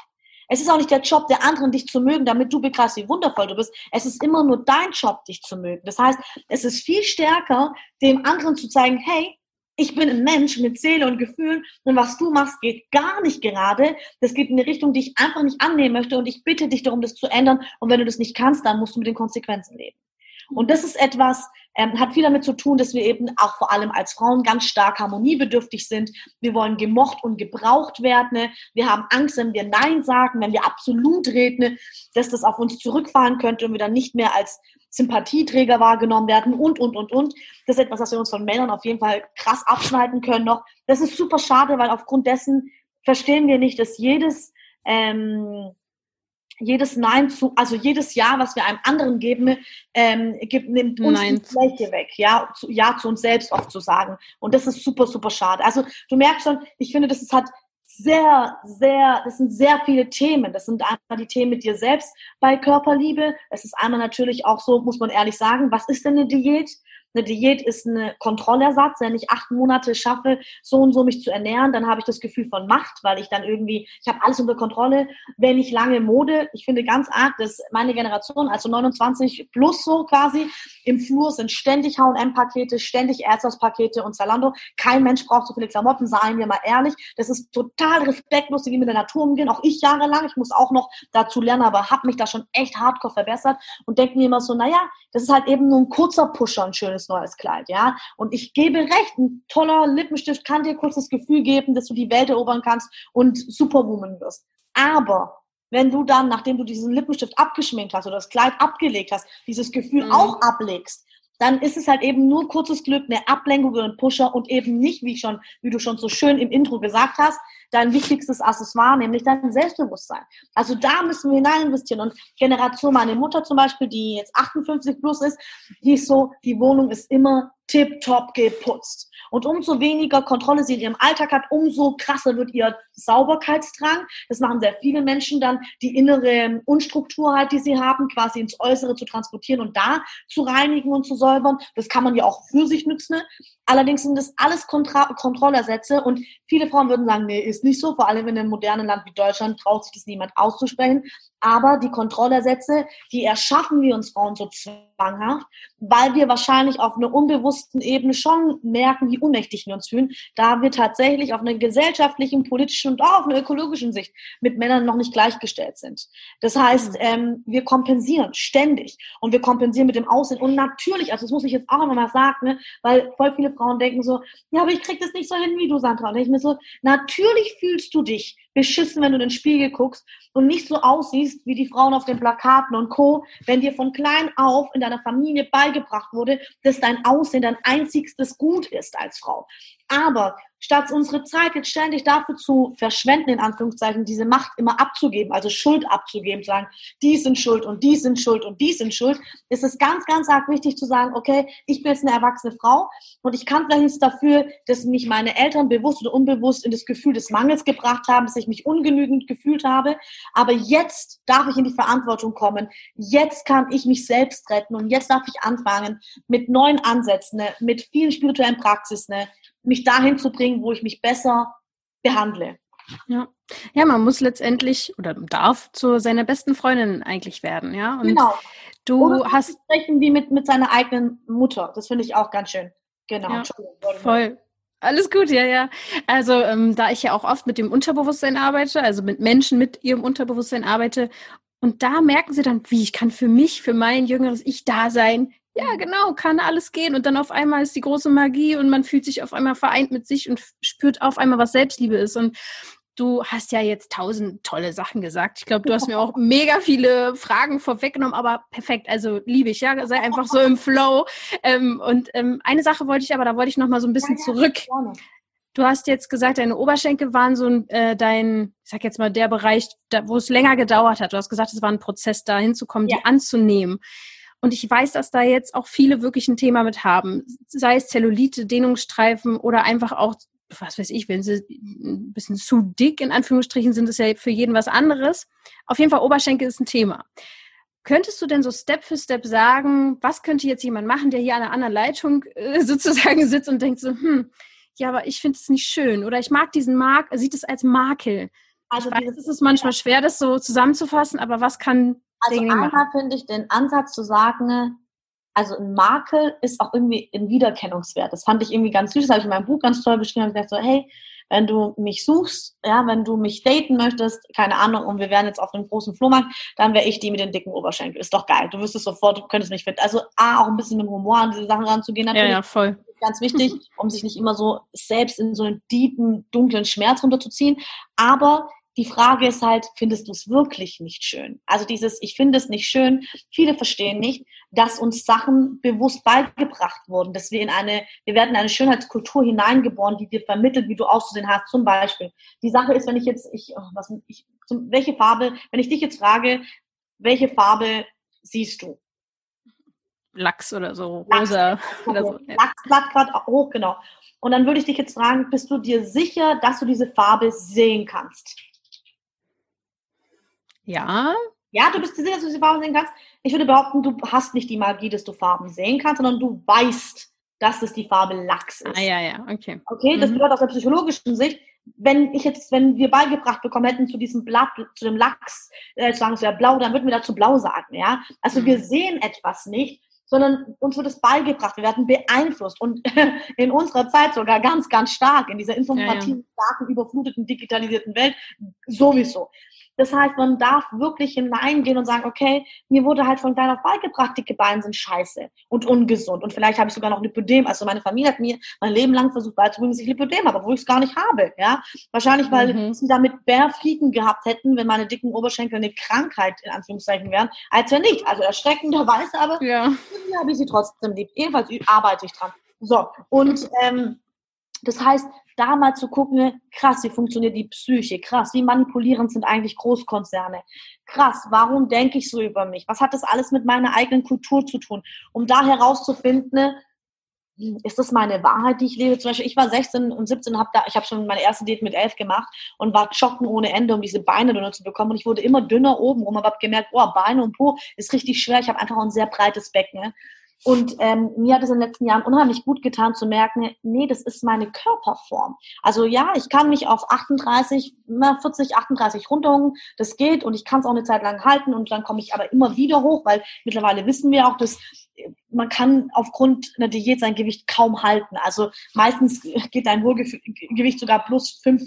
Es ist auch nicht der Job der anderen, dich zu mögen, damit du begreifst, wie wundervoll du bist. Es ist immer nur dein Job, dich zu mögen. Das heißt, es ist viel stärker, dem anderen zu zeigen, hey, ich bin ein Mensch mit Seele und Gefühlen und was du machst, geht gar nicht gerade. Das geht in eine Richtung, die ich einfach nicht annehmen möchte und ich bitte dich darum, das zu ändern. Und wenn du das nicht kannst, dann musst du mit den Konsequenzen leben. Und das ist etwas, ähm, hat viel damit zu tun, dass wir eben auch vor allem als Frauen ganz stark harmoniebedürftig sind. Wir wollen gemocht und gebraucht werden. Ne? Wir haben Angst, wenn wir Nein sagen, wenn wir absolut reden, ne? dass das auf uns zurückfallen könnte und wir dann nicht mehr als Sympathieträger wahrgenommen werden und, und, und, und. Das ist etwas, was wir uns von Männern auf jeden Fall krass abschneiden können noch. Das ist super schade, weil aufgrund dessen verstehen wir nicht, dass jedes, ähm, jedes Nein zu, also jedes Ja, was wir einem anderen geben, ähm, gibt, nimmt uns Nein. die Fläche weg, ja zu, ja zu uns selbst oft zu sagen. Und das ist super, super schade. Also du merkst schon, ich finde, das ist halt sehr, sehr, das sind sehr viele Themen. Das sind einmal die Themen mit dir selbst bei Körperliebe. Es ist einmal natürlich auch so, muss man ehrlich sagen, was ist denn eine Diät? Eine Diät ist ein Kontrollersatz. Wenn ich acht Monate schaffe, so und so mich zu ernähren, dann habe ich das Gefühl von Macht, weil ich dann irgendwie, ich habe alles unter Kontrolle. Wenn ich lange Mode, ich finde ganz arg, dass meine Generation, also 29 plus so quasi, im Flur sind ständig H&M-Pakete, ständig Ärzters-Pakete und Zalando. Kein Mensch braucht so viele Klamotten, seien wir mal ehrlich. Das ist total respektlos, wie mit der Natur umgehen. Auch ich jahrelang, ich muss auch noch dazu lernen, aber habe mich da schon echt hardcore verbessert und denke mir immer so, naja, das ist halt eben nur ein kurzer Pusher, ein schönes neues Kleid, ja. Und ich gebe recht, ein toller Lippenstift kann dir kurz das Gefühl geben, dass du die Welt erobern kannst und Superwoman wirst. Aber wenn du dann, nachdem du diesen Lippenstift abgeschminkt hast oder das Kleid abgelegt hast, dieses Gefühl mhm. auch ablegst, dann ist es halt eben nur kurzes Glück, eine Ablenkung oder ein Pusher und eben nicht, wie schon, wie du schon so schön im Intro gesagt hast, dein wichtigstes Accessoire, nämlich dein Selbstbewusstsein. Also da müssen wir hinein investieren. Und Generation, meine Mutter zum Beispiel, die jetzt 58 plus ist, die ist so, die Wohnung ist immer tipptopp geputzt. Und umso weniger Kontrolle sie in ihrem Alltag hat, umso krasser wird ihr Sauberkeitsdrang. Das machen sehr viele Menschen dann, die innere Unstruktur halt, die sie haben, quasi ins Äußere zu transportieren und da zu reinigen und zu säubern. Das kann man ja auch für sich nützen. Allerdings sind das alles Kontra Kontrollersätze und viele Frauen würden sagen, nee, ist nicht so, vor allem in einem modernen Land wie Deutschland traut sich das niemand auszusprechen. Aber die Kontrollersätze, die erschaffen wir uns Frauen so zwanghaft, weil wir wahrscheinlich auf einer unbewussten Ebene schon merken, wie unmächtig wir uns fühlen, da wir tatsächlich auf einer gesellschaftlichen, politischen und auch auf einer ökologischen Sicht mit Männern noch nicht gleichgestellt sind. Das heißt, mhm. ähm, wir kompensieren ständig und wir kompensieren mit dem Aussehen. Und natürlich, also das muss ich jetzt auch nochmal sagen, ne, weil voll viele Frauen denken so, ja, aber ich krieg das nicht so hin wie du, Sandra. Und ich mir so, natürlich fühlst du dich beschissen, wenn du in den Spiegel guckst und nicht so aussiehst wie die Frauen auf den Plakaten und Co., wenn dir von klein auf in deiner Familie beigebracht wurde, dass dein Aussehen dein einzigstes Gut ist als Frau. Aber statt unsere Zeit jetzt ständig dafür zu verschwenden, in Anführungszeichen, diese Macht immer abzugeben, also Schuld abzugeben, zu sagen, die sind schuld und die sind schuld und die sind schuld, ist es ganz, ganz arg wichtig zu sagen, okay, ich bin jetzt eine erwachsene Frau und ich kann vielleicht nichts dafür, dass mich meine Eltern bewusst oder unbewusst in das Gefühl des Mangels gebracht haben, dass ich mich ungenügend gefühlt habe, aber jetzt darf ich in die Verantwortung kommen, jetzt kann ich mich selbst retten und jetzt darf ich anfangen mit neuen Ansätzen, ne, mit vielen spirituellen Praxisen, ne, mich dahin zu bringen, wo ich mich besser behandle. Ja. ja, man muss letztendlich oder darf zu seiner besten Freundin eigentlich werden, ja. Und genau. Du oder hast sprechen wie mit mit seiner eigenen Mutter. Das finde ich auch ganz schön. Genau. Ja, voll. Alles gut, ja, ja. Also ähm, da ich ja auch oft mit dem Unterbewusstsein arbeite, also mit Menschen mit ihrem Unterbewusstsein arbeite, und da merken sie dann, wie ich kann für mich, für mein jüngeres Ich da sein, ja, genau, kann alles gehen. Und dann auf einmal ist die große Magie und man fühlt sich auf einmal vereint mit sich und spürt auf einmal, was Selbstliebe ist. Und du hast ja jetzt tausend tolle Sachen gesagt. Ich glaube, du hast mir auch mega viele Fragen vorweggenommen, aber perfekt. Also liebe ich, ja, sei einfach so im Flow. Ähm, und ähm, eine Sache wollte ich aber, da wollte ich noch mal so ein bisschen zurück. Du hast jetzt gesagt, deine Oberschenkel waren so ein, äh, dein, ich sag jetzt mal, der Bereich, da, wo es länger gedauert hat. Du hast gesagt, es war ein Prozess, da hinzukommen, ja. die anzunehmen. Und ich weiß, dass da jetzt auch viele wirklich ein Thema mit haben. Sei es Zellulite, Dehnungsstreifen oder einfach auch, was weiß ich, wenn sie ein bisschen zu dick in Anführungsstrichen sind, ist ja für jeden was anderes. Auf jeden Fall Oberschenkel ist ein Thema. Könntest du denn so Step für Step sagen, was könnte jetzt jemand machen, der hier an einer anderen Leitung äh, sozusagen sitzt und denkt so, hm, ja, aber ich finde es nicht schön oder ich mag diesen Mark, sieht es als Makel. Also ich weiß, es ist manchmal schwer, das so zusammenzufassen, aber was kann also einmal finde ich den Ansatz zu sagen, also ein Makel ist auch irgendwie ein Wiedererkennungswert. Das fand ich irgendwie ganz süß. Das habe ich in meinem Buch ganz toll beschrieben. Ich gesagt so, hey, wenn du mich suchst, ja, wenn du mich daten möchtest, keine Ahnung, und wir wären jetzt auf einem großen Flohmarkt, dann wäre ich die mit den dicken Oberschenkeln. Ist doch geil. Du wüsstest sofort, du könntest mich finden. Also A, auch ein bisschen mit Humor an diese Sachen ranzugehen natürlich. Ja, ja, voll. Ganz wichtig, um sich nicht immer so selbst in so einen tiefen, dunklen Schmerz runterzuziehen. Aber die Frage ist halt, findest du es wirklich nicht schön? Also dieses, ich finde es nicht schön. Viele verstehen nicht, dass uns Sachen bewusst beigebracht wurden, dass wir in eine, wir werden in eine Schönheitskultur hineingeboren, die dir vermittelt, wie du auszusehen hast. Zum Beispiel. Die Sache ist, wenn ich jetzt, ich, oh, was, ich, zum, welche Farbe, wenn ich dich jetzt frage, welche Farbe siehst du? Lachs oder so, rosa Lachs, oder so. Lachsblatt gerade hoch, genau. Und dann würde ich dich jetzt fragen, bist du dir sicher, dass du diese Farbe sehen kannst? Ja. Ja, du bist sicher, dass du die Farben sehen kannst. Ich würde behaupten, du hast nicht die Magie, dass du Farben sehen kannst, sondern du weißt, dass es die Farbe Lachs ist. Ah, ja, ja, okay. Okay, das mhm. bedeutet aus der psychologischen Sicht, wenn ich jetzt, wenn wir beigebracht bekommen hätten zu diesem Blatt, zu dem Lachs, äh, sagen sie ja blau, dann würden wir dazu blau sagen, ja. Also mhm. wir sehen etwas nicht, sondern uns wird es beigebracht, wir werden beeinflusst und in unserer Zeit sogar ganz, ganz stark in dieser informativen, ja, ja. starken, überfluteten, digitalisierten Welt sowieso. Das heißt, man darf wirklich hineingehen und sagen, okay, mir wurde halt von klein auf beigebracht, dicke Beine sind scheiße und ungesund. Und vielleicht habe ich sogar noch Lipödem. Also meine Familie hat mir mein Leben lang versucht beizubringen, dass ich Lipödem habe, obwohl ich es gar nicht habe. Ja? Wahrscheinlich, weil mhm. sie damit Bärfliegen gehabt hätten, wenn meine dicken Oberschenkel eine Krankheit in Anführungszeichen wären, als wenn nicht. Also erschreckenderweise, aber ja. habe ich sie trotzdem lieb. Jedenfalls arbeite ich dran. So, und ähm, das heißt, da mal zu gucken, krass, wie funktioniert die Psyche, krass, wie manipulierend sind eigentlich Großkonzerne, krass, warum denke ich so über mich, was hat das alles mit meiner eigenen Kultur zu tun, um da herauszufinden, ist das meine Wahrheit, die ich lebe? Zum Beispiel, ich war 16 und 17, hab da, ich habe schon meine erste Date mit 11 gemacht und war joggen ohne Ende, um diese Beine dünner zu bekommen. Und ich wurde immer dünner oben rum, aber habe gemerkt, oh, Beine und Po ist richtig schwer. Ich habe einfach ein sehr breites Becken. Und ähm, mir hat es in den letzten Jahren unheimlich gut getan zu merken, nee, das ist meine Körperform. Also ja, ich kann mich auf 38, 40, 38 runterhungen, das geht und ich kann es auch eine Zeit lang halten und dann komme ich aber immer wieder hoch, weil mittlerweile wissen wir auch, dass äh, man kann aufgrund einer Diät sein Gewicht kaum halten. Also meistens geht dein Wohlgewicht sogar plus fünf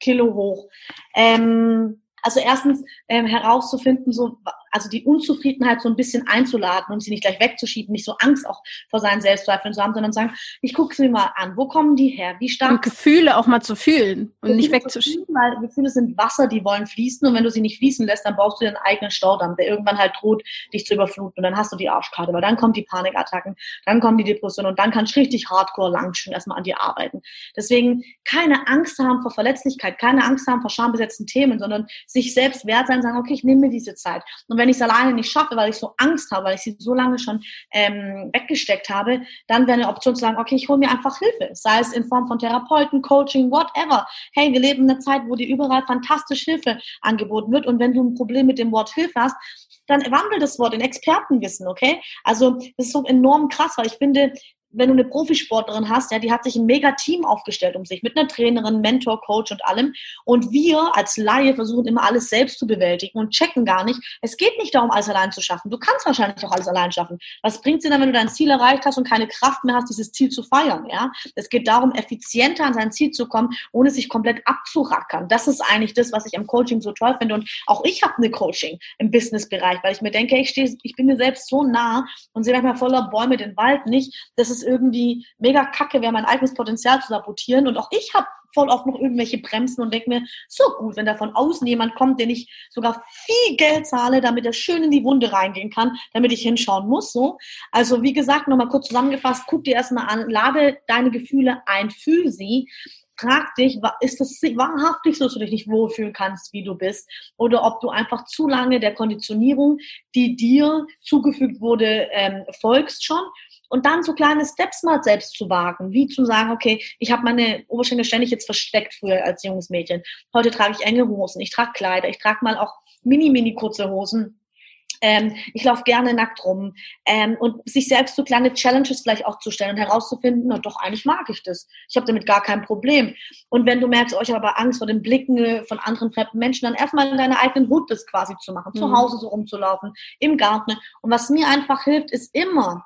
Kilo hoch. Ähm, also erstens ähm, herauszufinden, so also die Unzufriedenheit so ein bisschen einzuladen und sie nicht gleich wegzuschieben, nicht so Angst auch vor seinen Selbstzweifeln zu haben, sondern sagen, ich gucke sie mal an, wo kommen die her, wie stark. Und Gefühle auch mal zu fühlen und nicht wegzuschieben. Weil Gefühle sind Wasser, die wollen fließen und wenn du sie nicht fließen lässt, dann brauchst du deinen eigenen Staudamm, der irgendwann halt droht, dich zu überfluten und dann hast du die Arschkarte, weil dann kommen die Panikattacken, dann kommen die Depressionen und dann kannst du richtig hardcore lang schon erstmal an dir arbeiten. Deswegen keine Angst haben vor Verletzlichkeit, keine Angst haben vor schambesetzten Themen, sondern sich selbst wert sein, sagen, okay, ich nehme mir diese Zeit. Und wenn ich es alleine nicht schaffe, weil ich so Angst habe, weil ich sie so lange schon ähm, weggesteckt habe, dann wäre eine Option zu sagen, okay, ich hole mir einfach Hilfe, sei es in Form von Therapeuten, Coaching, whatever. Hey, wir leben in einer Zeit, wo dir überall fantastisch Hilfe angeboten wird und wenn du ein Problem mit dem Wort Hilfe hast, dann wandel das Wort in Expertenwissen, okay? Also das ist so enorm krass, weil ich finde, wenn du eine Profisportlerin hast, ja, die hat sich ein mega Team aufgestellt um sich, mit einer Trainerin, Mentor, Coach und allem. Und wir als Laie versuchen immer alles selbst zu bewältigen und checken gar nicht. Es geht nicht darum, alles allein zu schaffen. Du kannst wahrscheinlich auch alles allein schaffen. Was bringt dir dann, wenn du dein Ziel erreicht hast und keine Kraft mehr hast, dieses Ziel zu feiern, ja? Es geht darum, effizienter an sein Ziel zu kommen, ohne sich komplett abzurackern. Das ist eigentlich das, was ich am Coaching so toll finde. Und auch ich habe eine Coaching im Businessbereich, weil ich mir denke, ich stehe, ich bin mir selbst so nah und sehe manchmal voller Bäume den Wald nicht. Das ist es irgendwie mega kacke wäre, mein eigenes Potenzial zu sabotieren. Und auch ich habe voll oft noch irgendwelche Bremsen und denke mir, so gut, wenn da von außen jemand kommt, den ich sogar viel Geld zahle, damit er schön in die Wunde reingehen kann, damit ich hinschauen muss. So. Also wie gesagt, nochmal kurz zusammengefasst, guck dir erstmal an, lade deine Gefühle ein, fühl sie frag dich, ist das wahrhaftig so, dass du dich nicht wohlfühlen kannst, wie du bist? Oder ob du einfach zu lange der Konditionierung, die dir zugefügt wurde, ähm, folgst schon und dann so kleine Steps mal selbst zu wagen, wie zu sagen, okay, ich habe meine Oberschenkel ständig jetzt versteckt früher als junges Mädchen. Heute trage ich enge Hosen, ich trage Kleider, ich trage mal auch mini, mini kurze Hosen. Ähm, ich laufe gerne nackt rum ähm, und sich selbst so kleine Challenges vielleicht auch zu stellen und herauszufinden, na doch, eigentlich mag ich das. Ich habe damit gar kein Problem. Und wenn du merkst, oh, ich habe aber Angst vor den Blicken von anderen fremden Menschen, dann erstmal in deiner eigenen Hut das quasi zu machen, mhm. zu Hause so rumzulaufen, im Garten. Und was mir einfach hilft, ist immer,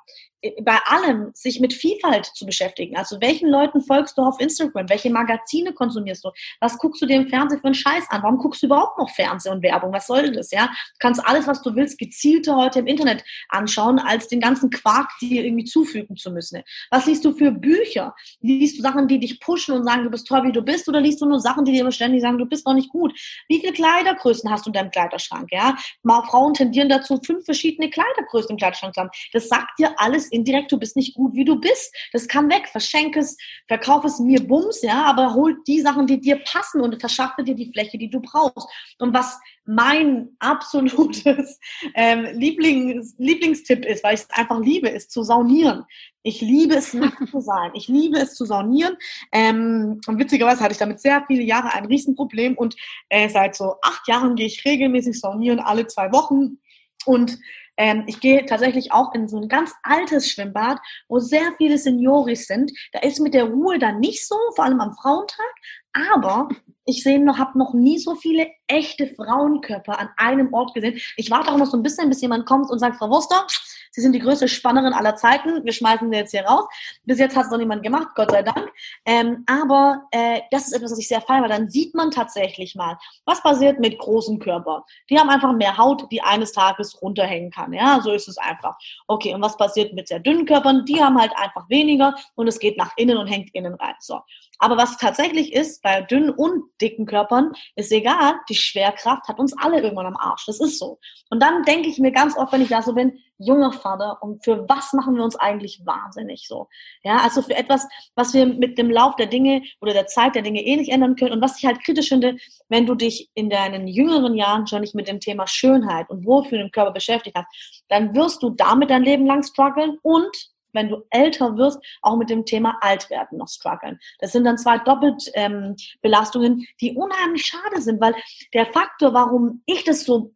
bei allem sich mit Vielfalt zu beschäftigen. Also welchen Leuten folgst du auf Instagram? Welche Magazine konsumierst du? Was guckst du dir im Fernsehen für einen Scheiß an? Warum guckst du überhaupt noch Fernsehen und Werbung? Was soll das, ja? Du kannst alles, was du willst, gezielter heute im Internet anschauen, als den ganzen Quark dir irgendwie zufügen zu müssen. Was liest du für Bücher? Liest du Sachen, die dich pushen und sagen, du bist toll, wie du bist? Oder liest du nur Sachen, die dir ständig sagen, du bist noch nicht gut? Wie viele Kleidergrößen hast du in deinem Kleiderschrank, ja? Frauen tendieren dazu, fünf verschiedene Kleidergrößen im Kleiderschrank zu haben. Das sagt dir alles indirekt, du bist nicht gut, wie du bist. Das kann weg. Verschenk es, verkauf es mir Bums, ja, aber hol die Sachen, die dir passen und verschaffe dir die Fläche, die du brauchst. Und was mein absolutes ähm, Lieblings, Lieblingstipp ist, weil ich es einfach liebe, ist zu saunieren. Ich liebe es, nackt zu sein. Ich liebe es zu saunieren. Ähm, und witzigerweise hatte ich damit sehr viele Jahre ein Riesenproblem und äh, seit so acht Jahren gehe ich regelmäßig saunieren, alle zwei Wochen. Und ähm, ich gehe tatsächlich auch in so ein ganz altes Schwimmbad, wo sehr viele Senioris sind. Da ist mit der Ruhe dann nicht so, vor allem am Frauentag. Aber ich sehe noch, habe noch nie so viele echte Frauenkörper an einem Ort gesehen. Ich warte auch noch so ein bisschen, bis jemand kommt und sagt, Frau Wuster, Sie sind die größte Spannerin aller Zeiten. Wir schmeißen Sie jetzt hier raus. Bis jetzt hat es noch niemand gemacht, Gott sei Dank. Ähm, aber äh, das ist etwas, was ich sehr feiere, weil dann sieht man tatsächlich mal, was passiert mit großen Körpern. Die haben einfach mehr Haut, die eines Tages runterhängen kann. Ja, so ist es einfach. Okay, und was passiert mit sehr dünnen Körpern? Die haben halt einfach weniger und es geht nach innen und hängt innen rein. So. Aber was tatsächlich ist, bei dünnen und dicken Körpern, ist egal, die Schwerkraft hat uns alle irgendwann am Arsch. Das ist so. Und dann denke ich mir ganz oft, wenn ich da so bin, junger Vater, und für was machen wir uns eigentlich wahnsinnig so? Ja, also für etwas, was wir mit dem Lauf der Dinge oder der Zeit der Dinge eh nicht ändern können und was ich halt kritisch finde, wenn du dich in deinen jüngeren Jahren schon nicht mit dem Thema Schönheit und Wohlfühlen im Körper beschäftigt hast, dann wirst du damit dein Leben lang strugglen und wenn du älter wirst, auch mit dem Thema Altwerden noch strugglen. Das sind dann zwei Doppelbelastungen, ähm, die unheimlich schade sind, weil der Faktor, warum ich das so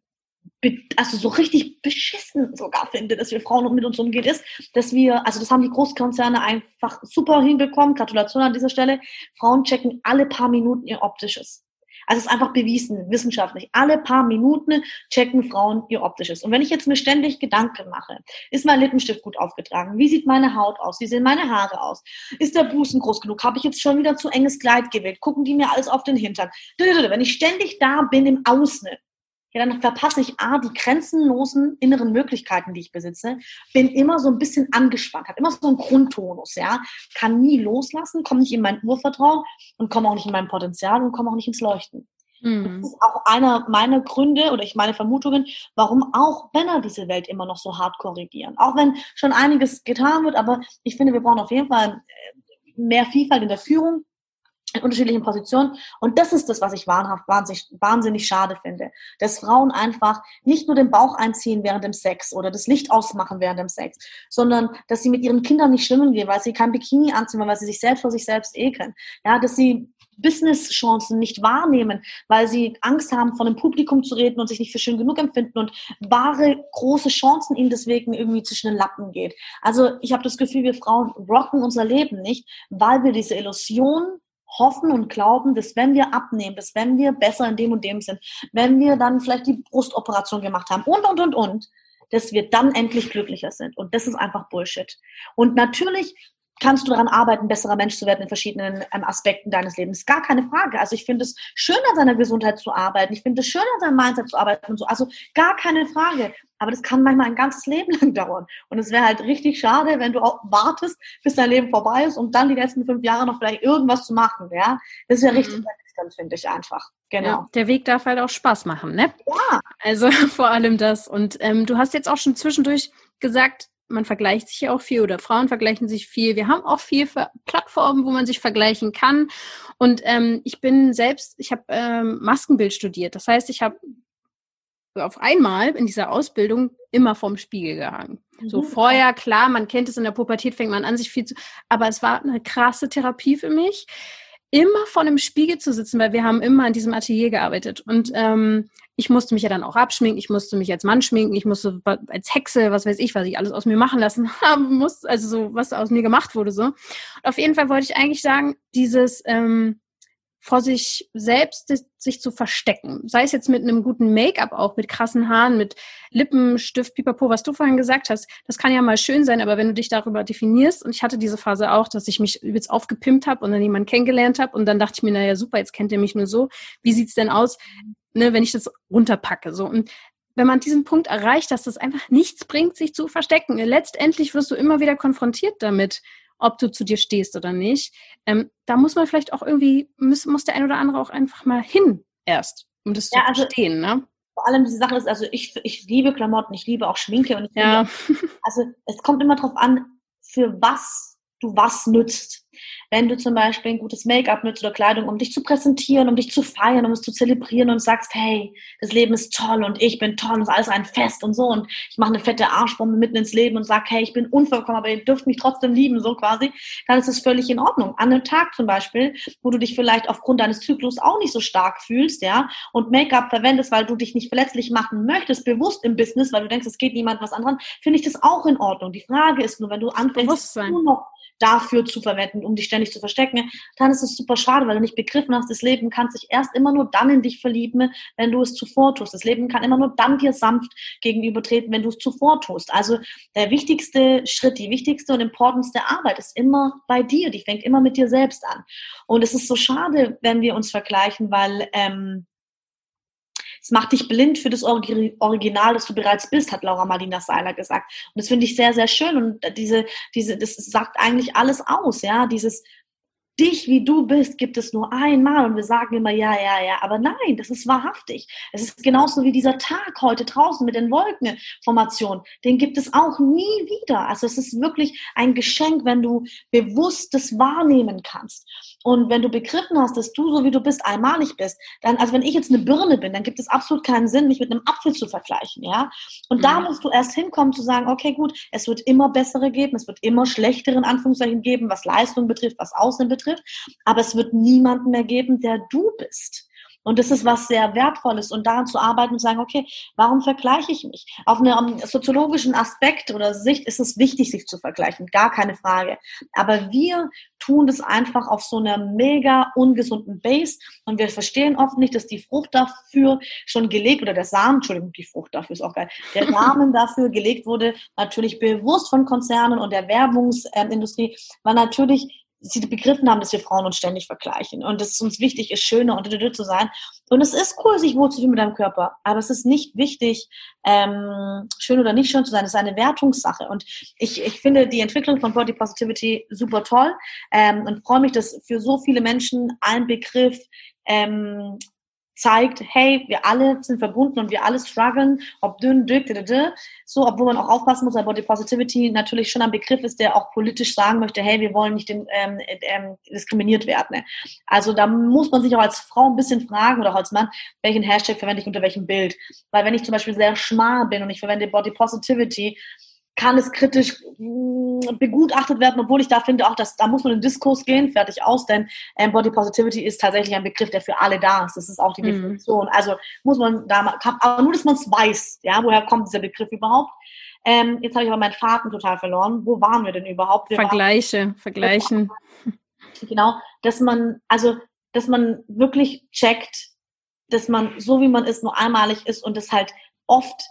also so richtig beschissen sogar finde, dass wir Frauen mit uns umgehen, ist, dass wir, also das haben die Großkonzerne einfach super hinbekommen. Gratulation an dieser Stelle. Frauen checken alle paar Minuten ihr optisches. Also es ist einfach bewiesen, wissenschaftlich. Alle paar Minuten checken Frauen ihr optisches. Und wenn ich jetzt mir ständig Gedanken mache, ist mein Lippenstift gut aufgetragen? Wie sieht meine Haut aus? Wie sehen meine Haare aus? Ist der Busen groß genug? Habe ich jetzt schon wieder zu enges Kleid gewählt? Gucken die mir alles auf den Hintern? Wenn ich ständig da bin im Außen, ja, dann verpasse ich A, die grenzenlosen inneren Möglichkeiten, die ich besitze, bin immer so ein bisschen angespannt, habe immer so einen Grundtonus, ja, kann nie loslassen, komme nicht in mein Urvertrauen und komme auch nicht in mein Potenzial und komme auch nicht ins Leuchten. Mhm. Das ist auch einer meiner Gründe oder ich meine Vermutungen, warum auch Männer diese Welt immer noch so hart korrigieren. Auch wenn schon einiges getan wird, aber ich finde, wir brauchen auf jeden Fall äh, mehr Vielfalt in der Führung, in unterschiedlichen Positionen. Und das ist das, was ich wahnhaft, wahnsinnig, wahnsinnig schade finde. Dass Frauen einfach nicht nur den Bauch einziehen während dem Sex oder das Licht ausmachen während dem Sex, sondern dass sie mit ihren Kindern nicht schwimmen gehen, weil sie kein Bikini anziehen, weil sie sich selbst vor sich selbst ekeln. Ja, dass sie Business-Chancen nicht wahrnehmen, weil sie Angst haben, vor einem Publikum zu reden und sich nicht für schön genug empfinden und wahre große Chancen ihnen deswegen irgendwie zwischen den Lappen geht. Also ich habe das Gefühl, wir Frauen rocken unser Leben nicht, weil wir diese Illusion hoffen und glauben, dass wenn wir abnehmen, dass wenn wir besser in dem und dem sind, wenn wir dann vielleicht die Brustoperation gemacht haben und, und, und, und, dass wir dann endlich glücklicher sind. Und das ist einfach Bullshit. Und natürlich kannst du daran arbeiten, besserer Mensch zu werden in verschiedenen ähm, Aspekten deines Lebens. Gar keine Frage. Also ich finde es schön, an seiner Gesundheit zu arbeiten. Ich finde es schön, an seinem Mindset zu arbeiten und so. Also gar keine Frage. Aber das kann manchmal ein ganzes Leben lang dauern. Und es wäre halt richtig schade, wenn du auch wartest, bis dein Leben vorbei ist, um dann die letzten fünf Jahre noch vielleicht irgendwas zu machen. Ja, das ist ja richtig mhm. finde ich einfach. Genau. Ja, der Weg darf halt auch Spaß machen, ne? Ja. Also vor allem das. Und ähm, du hast jetzt auch schon zwischendurch gesagt, man vergleicht sich ja auch viel oder Frauen vergleichen sich viel. Wir haben auch viel Plattformen, wo man sich vergleichen kann. Und ähm, ich bin selbst, ich habe ähm, Maskenbild studiert. Das heißt, ich habe auf einmal in dieser Ausbildung immer vorm Spiegel gehangen. So mhm. vorher, klar, man kennt es in der Pubertät, fängt man an, sich viel zu, aber es war eine krasse Therapie für mich immer vor einem Spiegel zu sitzen, weil wir haben immer in diesem Atelier gearbeitet. Und ähm, ich musste mich ja dann auch abschminken, ich musste mich als Mann schminken, ich musste als Hexe, was weiß ich, was ich alles aus mir machen lassen haben muss, also so, was aus mir gemacht wurde so. Und auf jeden Fall wollte ich eigentlich sagen, dieses ähm, vor sich selbst sich zu verstecken. Sei es jetzt mit einem guten Make-up auch, mit krassen Haaren, mit Lippenstift, Pipapo, was du vorhin gesagt hast. Das kann ja mal schön sein, aber wenn du dich darüber definierst, und ich hatte diese Phase auch, dass ich mich jetzt aufgepimpt habe und dann jemanden kennengelernt habe und dann dachte ich mir, naja, super, jetzt kennt ihr mich nur so. Wie sieht's denn aus, ne, wenn ich das runterpacke? So. Und wenn man diesen Punkt erreicht, dass das einfach nichts bringt, sich zu verstecken. Letztendlich wirst du immer wieder konfrontiert damit ob du zu dir stehst oder nicht. Ähm, da muss man vielleicht auch irgendwie, muss, muss der ein oder andere auch einfach mal hin erst, um das ja, zu also, verstehen. Ne? Vor allem diese Sache ist, also ich, ich liebe Klamotten, ich liebe auch Schminke und ich ja. Liebe, also es kommt immer darauf an, für was du was nützt. Wenn du zum Beispiel ein gutes Make-up nutzt oder Kleidung, um dich zu präsentieren, um dich zu feiern, um es zu zelebrieren und sagst, hey, das Leben ist toll und ich bin toll und es ist alles ein Fest und so und ich mache eine fette Arschbombe mitten ins Leben und sag, hey, ich bin unvollkommen, aber ihr dürft mich trotzdem lieben, so quasi, dann ist es völlig in Ordnung. An einem Tag zum Beispiel, wo du dich vielleicht aufgrund deines Zyklus auch nicht so stark fühlst, ja, und Make-up verwendest, weil du dich nicht verletzlich machen möchtest, bewusst im Business, weil du denkst, es geht niemand was anderes, finde ich das auch in Ordnung. Die Frage ist nur, wenn du anfängst, nur noch dafür zu verwenden, um dich ständig zu verstecken, dann ist es super schade, weil du nicht begriffen hast, das Leben kann sich erst immer nur dann in dich verlieben, wenn du es zuvor tust. Das Leben kann immer nur dann dir sanft gegenübertreten, wenn du es zuvor tust. Also der wichtigste Schritt, die wichtigste und importantste Arbeit ist immer bei dir. Die fängt immer mit dir selbst an. Und es ist so schade, wenn wir uns vergleichen, weil ähm, es macht dich blind für das Original, das du bereits bist, hat Laura Marlina Seiler gesagt. Und das finde ich sehr, sehr schön. Und diese, diese, das sagt eigentlich alles aus, ja. Dieses, dich, wie du bist, gibt es nur einmal und wir sagen immer ja, ja, ja, aber nein, das ist wahrhaftig. Es ist genauso wie dieser Tag heute draußen mit den Wolkenformationen, den gibt es auch nie wieder. Also es ist wirklich ein Geschenk, wenn du bewusst das wahrnehmen kannst. Und wenn du begriffen hast, dass du so wie du bist einmalig bist, dann, also wenn ich jetzt eine Birne bin, dann gibt es absolut keinen Sinn, mich mit einem Apfel zu vergleichen, ja. Und mhm. da musst du erst hinkommen zu sagen, okay, gut, es wird immer bessere geben, es wird immer schlechtere in Anführungszeichen geben, was Leistung betrifft, was Außen betrifft betrifft. Aber es wird niemanden mehr geben, der du bist. Und das ist was sehr Wertvolles und daran zu arbeiten und sagen, okay, warum vergleiche ich mich? Auf einem soziologischen Aspekt oder Sicht ist es wichtig, sich zu vergleichen, gar keine Frage. Aber wir tun das einfach auf so einer mega ungesunden Base und wir verstehen oft nicht, dass die Frucht dafür schon gelegt oder der Samen, Entschuldigung, die Frucht dafür ist auch geil, der Samen dafür gelegt wurde, natürlich bewusst von Konzernen und der Werbungsindustrie, weil natürlich sie begriffen haben, dass wir Frauen uns ständig vergleichen und dass es uns wichtig ist, schöner und zu sein. Und es ist cool, sich wohlzufühlen mit deinem Körper, aber es ist nicht wichtig, ähm, schön oder nicht schön zu sein. Es ist eine Wertungssache. Und ich, ich finde die Entwicklung von Body Positivity super toll ähm, und freue mich, dass für so viele Menschen ein Begriff ähm, zeigt, hey, wir alle sind verbunden und wir alle strugglen, ob dünn, dick, so, obwohl man auch aufpassen muss, weil Body Positivity natürlich schon ein Begriff ist, der auch politisch sagen möchte, hey, wir wollen nicht den, ähm, ähm, diskriminiert werden. Ne? Also da muss man sich auch als Frau ein bisschen fragen oder auch als Mann, welchen Hashtag verwende ich unter welchem Bild. Weil wenn ich zum Beispiel sehr schmal bin und ich verwende Body Positivity, kann es kritisch mm, begutachtet werden, obwohl ich da finde, auch dass da muss man in den Diskurs gehen, fertig aus, denn ähm, Body Positivity ist tatsächlich ein Begriff, der für alle da ist. Das ist auch die mhm. Definition. Also muss man da mal, aber nur, dass man es weiß, ja, woher kommt dieser Begriff überhaupt. Ähm, jetzt habe ich aber meinen Faden total verloren. Wo waren wir denn überhaupt? Wir Vergleiche, waren, vergleichen. Genau, dass man, also, dass man wirklich checkt, dass man so wie man ist, nur einmalig ist und das halt oft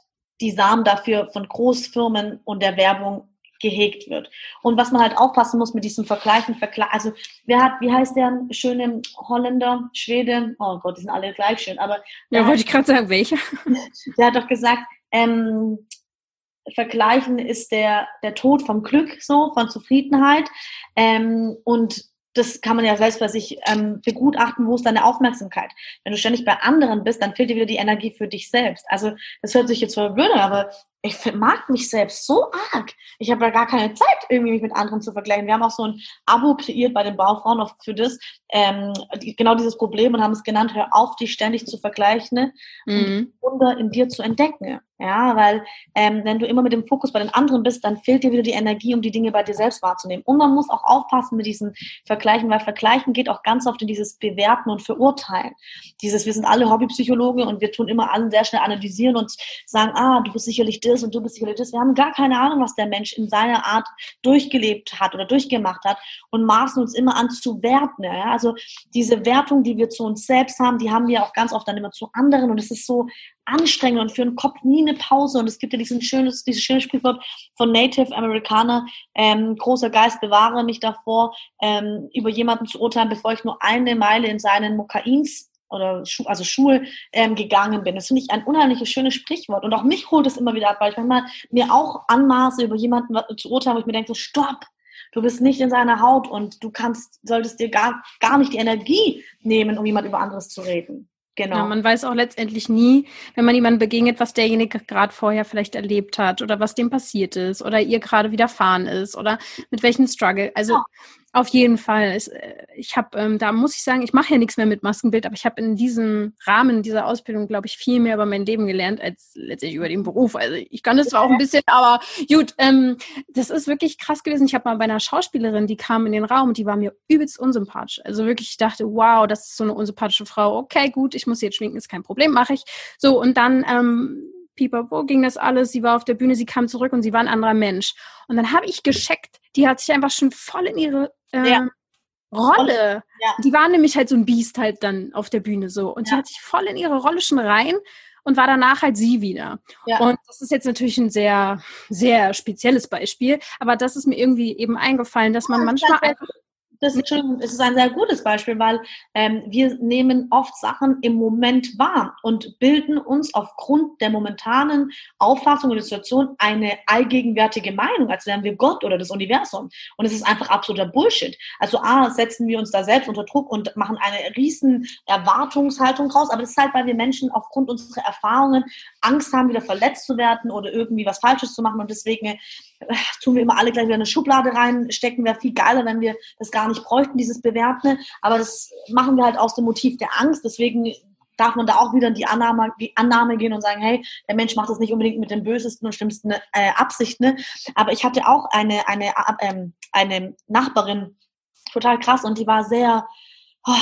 die Samen dafür von Großfirmen und der Werbung gehegt wird. Und was man halt aufpassen muss mit diesem Vergleichen, Vergleich, also wer hat, wie heißt der schöne Holländer, Schwede, oh Gott, die sind alle gleich schön, aber. Ja, wollte ich gerade sagen, welcher? Der hat doch gesagt, ähm, Vergleichen ist der, der Tod vom Glück, so, von Zufriedenheit. Ähm, und das kann man ja selbst bei sich ähm, begutachten, wo ist deine Aufmerksamkeit. Wenn du ständig bei anderen bist, dann fehlt dir wieder die Energie für dich selbst. Also das hört sich jetzt verwirrend, aber ich mag mich selbst so arg. Ich habe da gar keine Zeit, irgendwie mich mit anderen zu vergleichen. Wir haben auch so ein Abo kreiert bei den Baufrauen für das, ähm, die, genau dieses Problem und haben es genannt, hör auf, dich ständig zu vergleichen ne? mhm. und Wunder in dir zu entdecken. Ja, weil ähm, wenn du immer mit dem Fokus bei den anderen bist, dann fehlt dir wieder die Energie, um die Dinge bei dir selbst wahrzunehmen. Und man muss auch aufpassen mit diesen Vergleichen, weil Vergleichen geht auch ganz oft in dieses Bewerten und Verurteilen. Dieses, wir sind alle Hobbypsychologe und wir tun immer allen sehr schnell analysieren und sagen, ah, du bist sicherlich das und du bist sicherlich das. Wir haben gar keine Ahnung, was der Mensch in seiner Art durchgelebt hat oder durchgemacht hat und maßen uns immer an zu werten. Ja? Also diese Wertung, die wir zu uns selbst haben, die haben wir auch ganz oft dann immer zu anderen und es ist so anstrengend und für den Kopf nie eine Pause. Und es gibt ja diesen schönes, dieses schöne Sprichwort von Native Amerikaner, ähm, großer Geist bewahre mich davor, ähm, über jemanden zu urteilen, bevor ich nur eine Meile in seinen Mokains oder Schu also Schuhe ähm, gegangen bin. Das finde ich ein unheimliches schönes Sprichwort. Und auch mich holt es immer wieder ab, weil ich manchmal mir auch anmaße, über jemanden zu urteilen, wo ich mir denke, so, stopp, du bist nicht in seiner Haut und du kannst, solltest dir gar, gar nicht die Energie nehmen, um jemand über anderes zu reden. Genau. Ja, man weiß auch letztendlich nie, wenn man jemandem begegnet, was derjenige gerade vorher vielleicht erlebt hat oder was dem passiert ist oder ihr gerade widerfahren ist oder mit welchem Struggle. Also ja. Auf jeden Fall. Äh, ich habe, ähm, da muss ich sagen, ich mache ja nichts mehr mit Maskenbild, aber ich habe in diesem Rahmen dieser Ausbildung, glaube ich, viel mehr über mein Leben gelernt als letztlich über den Beruf. Also ich kann das zwar auch ein bisschen, aber gut, ähm, das ist wirklich krass gewesen. Ich habe mal bei einer Schauspielerin, die kam in den Raum und die war mir übelst unsympathisch. Also wirklich, ich dachte, wow, das ist so eine unsympathische Frau. Okay, gut, ich muss jetzt schminken, ist kein Problem, mache ich. So, und dann ähm, pipapo ging das alles. Sie war auf der Bühne, sie kam zurück und sie war ein anderer Mensch. Und dann habe ich gescheckt, die hat sich einfach schon voll in ihre äh, ja. Rolle. Ja. Die war nämlich halt so ein Biest halt dann auf der Bühne so. Und ja. die hat sich voll in ihre Rolle schon rein und war danach halt sie wieder. Ja. Und das ist jetzt natürlich ein sehr, sehr spezielles Beispiel, aber das ist mir irgendwie eben eingefallen, dass man manchmal einfach das ist, schon, es ist ein sehr gutes Beispiel, weil ähm, wir nehmen oft Sachen im Moment wahr und bilden uns aufgrund der momentanen Auffassung oder Situation eine allgegenwärtige Meinung, als wären wir Gott oder das Universum. Und es ist einfach absoluter Bullshit. Also A, setzen wir uns da selbst unter Druck und machen eine riesen Erwartungshaltung raus, aber das ist halt, weil wir Menschen aufgrund unserer Erfahrungen Angst haben, wieder verletzt zu werden oder irgendwie was Falsches zu machen und deswegen tun wir immer alle gleich wieder eine Schublade reinstecken. Wäre viel geiler, wenn wir das gar nicht bräuchten, dieses Bewerten. Aber das machen wir halt aus dem Motiv der Angst. Deswegen darf man da auch wieder in die Annahme, die Annahme gehen und sagen, hey, der Mensch macht das nicht unbedingt mit den bösesten und schlimmsten äh, Absichten. Aber ich hatte auch eine, eine, ähm, eine Nachbarin, total krass, und die war sehr, oh,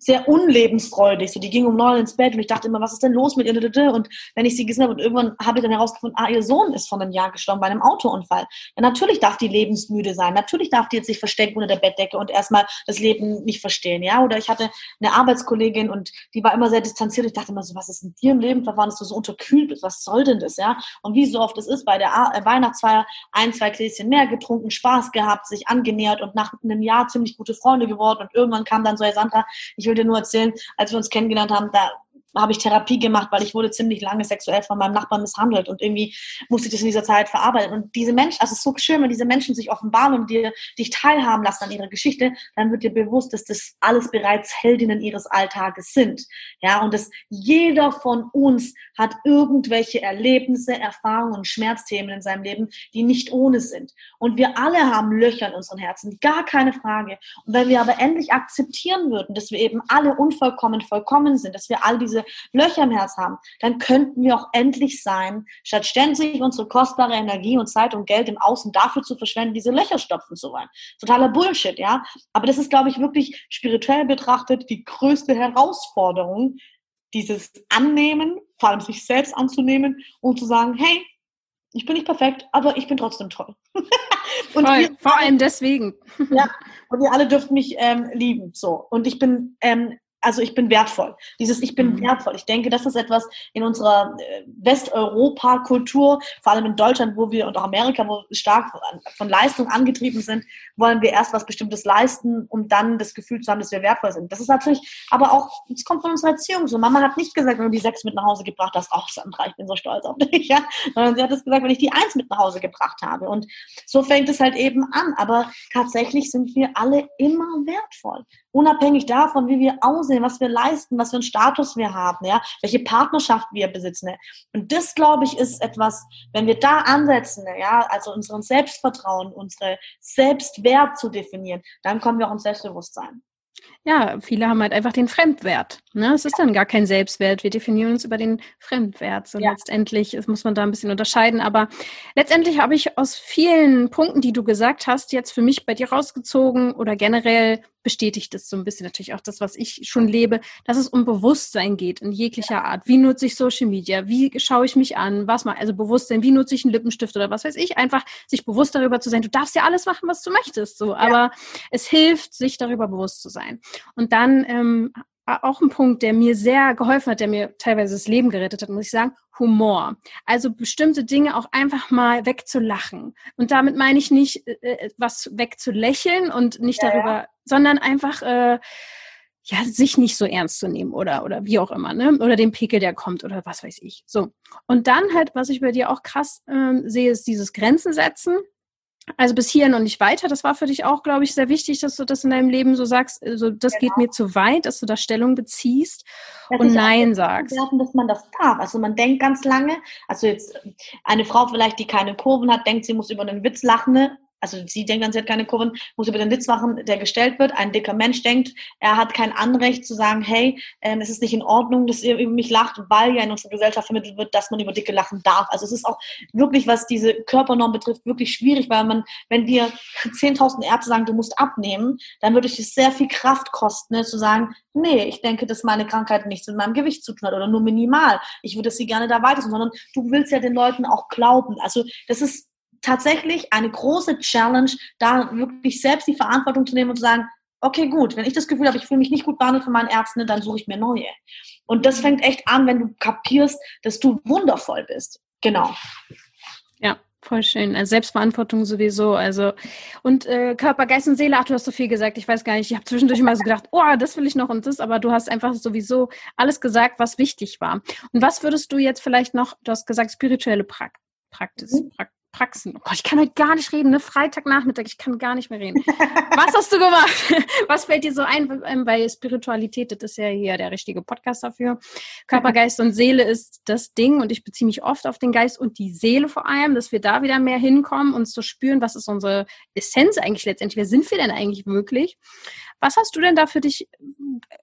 sehr unlebensfreudig. So, die ging um neun ins Bett und ich dachte immer, was ist denn los mit ihr? Und wenn ich sie gesehen habe und irgendwann habe ich dann herausgefunden, ah, ihr Sohn ist von einem Jahr gestorben bei einem Autounfall. Ja, natürlich darf die lebensmüde sein. Natürlich darf die jetzt sich verstecken unter der Bettdecke und erstmal das Leben nicht verstehen. Ja, oder ich hatte eine Arbeitskollegin und die war immer sehr distanziert. Ich dachte immer so, was ist in dir im Leben verfahren, dass du so unterkühlt bist? Was soll denn das? Ja, und wie so oft es ist, bei der äh, Weihnachtsfeier ein, zwei Gläschen mehr getrunken, Spaß gehabt, sich angenähert und nach einem Jahr ziemlich gute Freunde geworden und irgendwann kam dann so, hey Sandra, ich will dir nur erzählen, als wir uns kennengelernt haben, da habe ich Therapie gemacht, weil ich wurde ziemlich lange sexuell von meinem Nachbarn misshandelt und irgendwie musste ich das in dieser Zeit verarbeiten. Und diese Menschen, also es ist so schön, wenn diese Menschen sich offenbaren und dir, dich teilhaben lassen an ihrer Geschichte, dann wird dir bewusst, dass das alles bereits Heldinnen ihres Alltages sind. Ja, und dass jeder von uns hat irgendwelche Erlebnisse, Erfahrungen und Schmerzthemen in seinem Leben, die nicht ohne sind. Und wir alle haben Löcher in unseren Herzen, gar keine Frage. Und wenn wir aber endlich akzeptieren würden, dass wir eben alle unvollkommen vollkommen sind, dass wir all diese diese Löcher im Herz haben, dann könnten wir auch endlich sein, statt ständig unsere kostbare Energie und Zeit und Geld im Außen dafür zu verschwenden, diese Löcher stopfen zu wollen. Totaler Bullshit, ja. Aber das ist, glaube ich, wirklich spirituell betrachtet die größte Herausforderung, dieses Annehmen, vor allem sich selbst anzunehmen und zu sagen, hey, ich bin nicht perfekt, aber ich bin trotzdem toll. und Voll, wir, vor allem deswegen. ja, und ihr alle dürft mich ähm, lieben. So. Und ich bin ähm, also ich bin wertvoll. Dieses Ich bin mhm. wertvoll. Ich denke, das ist etwas in unserer äh, Westeuropa-Kultur, vor allem in Deutschland, wo wir und auch Amerika, wo wir stark von Leistung angetrieben sind, wollen wir erst was Bestimmtes leisten, um dann das Gefühl zu haben, dass wir wertvoll sind. Das ist natürlich, aber auch, es kommt von unserer Erziehung so. Mama hat nicht gesagt, wenn du die sechs mit nach Hause gebracht hast, ach Sandra, ich bin so stolz auf dich, ja. Sondern sie hat es gesagt, wenn ich die eins mit nach Hause gebracht habe. Und so fängt es halt eben an. Aber tatsächlich sind wir alle immer wertvoll unabhängig davon, wie wir aussehen, was wir leisten, was für einen Status wir haben, ja, welche Partnerschaft wir besitzen. Ne? Und das, glaube ich, ist etwas, wenn wir da ansetzen, ne, ja, also unseren Selbstvertrauen, unsere Selbstwert zu definieren, dann kommen wir auch ins Selbstbewusstsein. Ja, viele haben halt einfach den Fremdwert. Ne? Es ist dann gar kein Selbstwert. Wir definieren uns über den Fremdwert. So ja. letztendlich muss man da ein bisschen unterscheiden. Aber letztendlich habe ich aus vielen Punkten, die du gesagt hast, jetzt für mich bei dir rausgezogen oder generell bestätigt es so ein bisschen natürlich auch das, was ich schon lebe, dass es um Bewusstsein geht in jeglicher Art. Wie nutze ich Social Media? Wie schaue ich mich an? Was mal, also Bewusstsein, wie nutze ich einen Lippenstift oder was weiß ich? Einfach sich bewusst darüber zu sein. Du darfst ja alles machen, was du möchtest, so. Ja. Aber es hilft, sich darüber bewusst zu sein. Und dann ähm, auch ein Punkt, der mir sehr geholfen hat, der mir teilweise das Leben gerettet hat, muss ich sagen, Humor. Also bestimmte Dinge auch einfach mal wegzulachen. Und damit meine ich nicht, äh, äh was wegzulächeln und nicht ja, darüber, ja. sondern einfach, äh, ja, sich nicht so ernst zu nehmen oder, oder wie auch immer, ne? Oder den Pickel, der kommt oder was weiß ich. So. Und dann halt, was ich bei dir auch krass ähm, sehe, ist dieses Grenzen setzen. Also bis hierhin und nicht weiter. Das war für dich auch, glaube ich, sehr wichtig, dass du das in deinem Leben so sagst, also das genau. geht mir zu weit, dass du da Stellung beziehst das und Nein sagst. Werden, dass man das darf. Also man denkt ganz lange, also jetzt eine Frau vielleicht, die keine Kurven hat, denkt, sie muss über einen Witz lachen, ne? Also sie denkt dann, sie hat keine Kurven, muss über den Witz machen, der gestellt wird. Ein dicker Mensch denkt, er hat kein Anrecht zu sagen, hey, ähm, es ist nicht in Ordnung, dass ihr über mich lacht, weil ja in unserer Gesellschaft vermittelt wird, dass man über Dicke lachen darf. Also es ist auch wirklich, was diese Körpernorm betrifft, wirklich schwierig, weil man, wenn dir 10.000 Ärzte sagen, du musst abnehmen, dann würde es sehr viel Kraft kosten, ne, zu sagen, nee, ich denke, dass meine Krankheit nichts mit meinem Gewicht zu tun hat oder nur minimal. Ich würde sie gerne da weiter, sondern du willst ja den Leuten auch glauben. Also das ist tatsächlich eine große Challenge, da wirklich selbst die Verantwortung zu nehmen und zu sagen, okay, gut, wenn ich das Gefühl habe, ich fühle mich nicht gut behandelt von meinen Ärzten, dann suche ich mir neue. Und das fängt echt an, wenn du kapierst, dass du wundervoll bist. Genau. Ja, voll schön. Also Selbstverantwortung sowieso. Also und äh, Körper, Geist und Seele, ach, du hast so viel gesagt. Ich weiß gar nicht. Ich habe zwischendurch immer so gedacht, oh, das will ich noch und das, aber du hast einfach sowieso alles gesagt, was wichtig war. Und was würdest du jetzt vielleicht noch, du hast gesagt, spirituelle Prakt Praxis, mhm. Prakt Praxen. Oh Gott, ich kann heute gar nicht reden, ne? Freitagnachmittag, ich kann gar nicht mehr reden. Was hast du gemacht? Was fällt dir so ein? Ähm, bei Spiritualität, das ist ja hier der richtige Podcast dafür. Körper, Geist und Seele ist das Ding und ich beziehe mich oft auf den Geist und die Seele vor allem, dass wir da wieder mehr hinkommen, uns zu spüren, was ist unsere Essenz eigentlich letztendlich? Wer sind wir denn eigentlich wirklich? Was hast du denn da für dich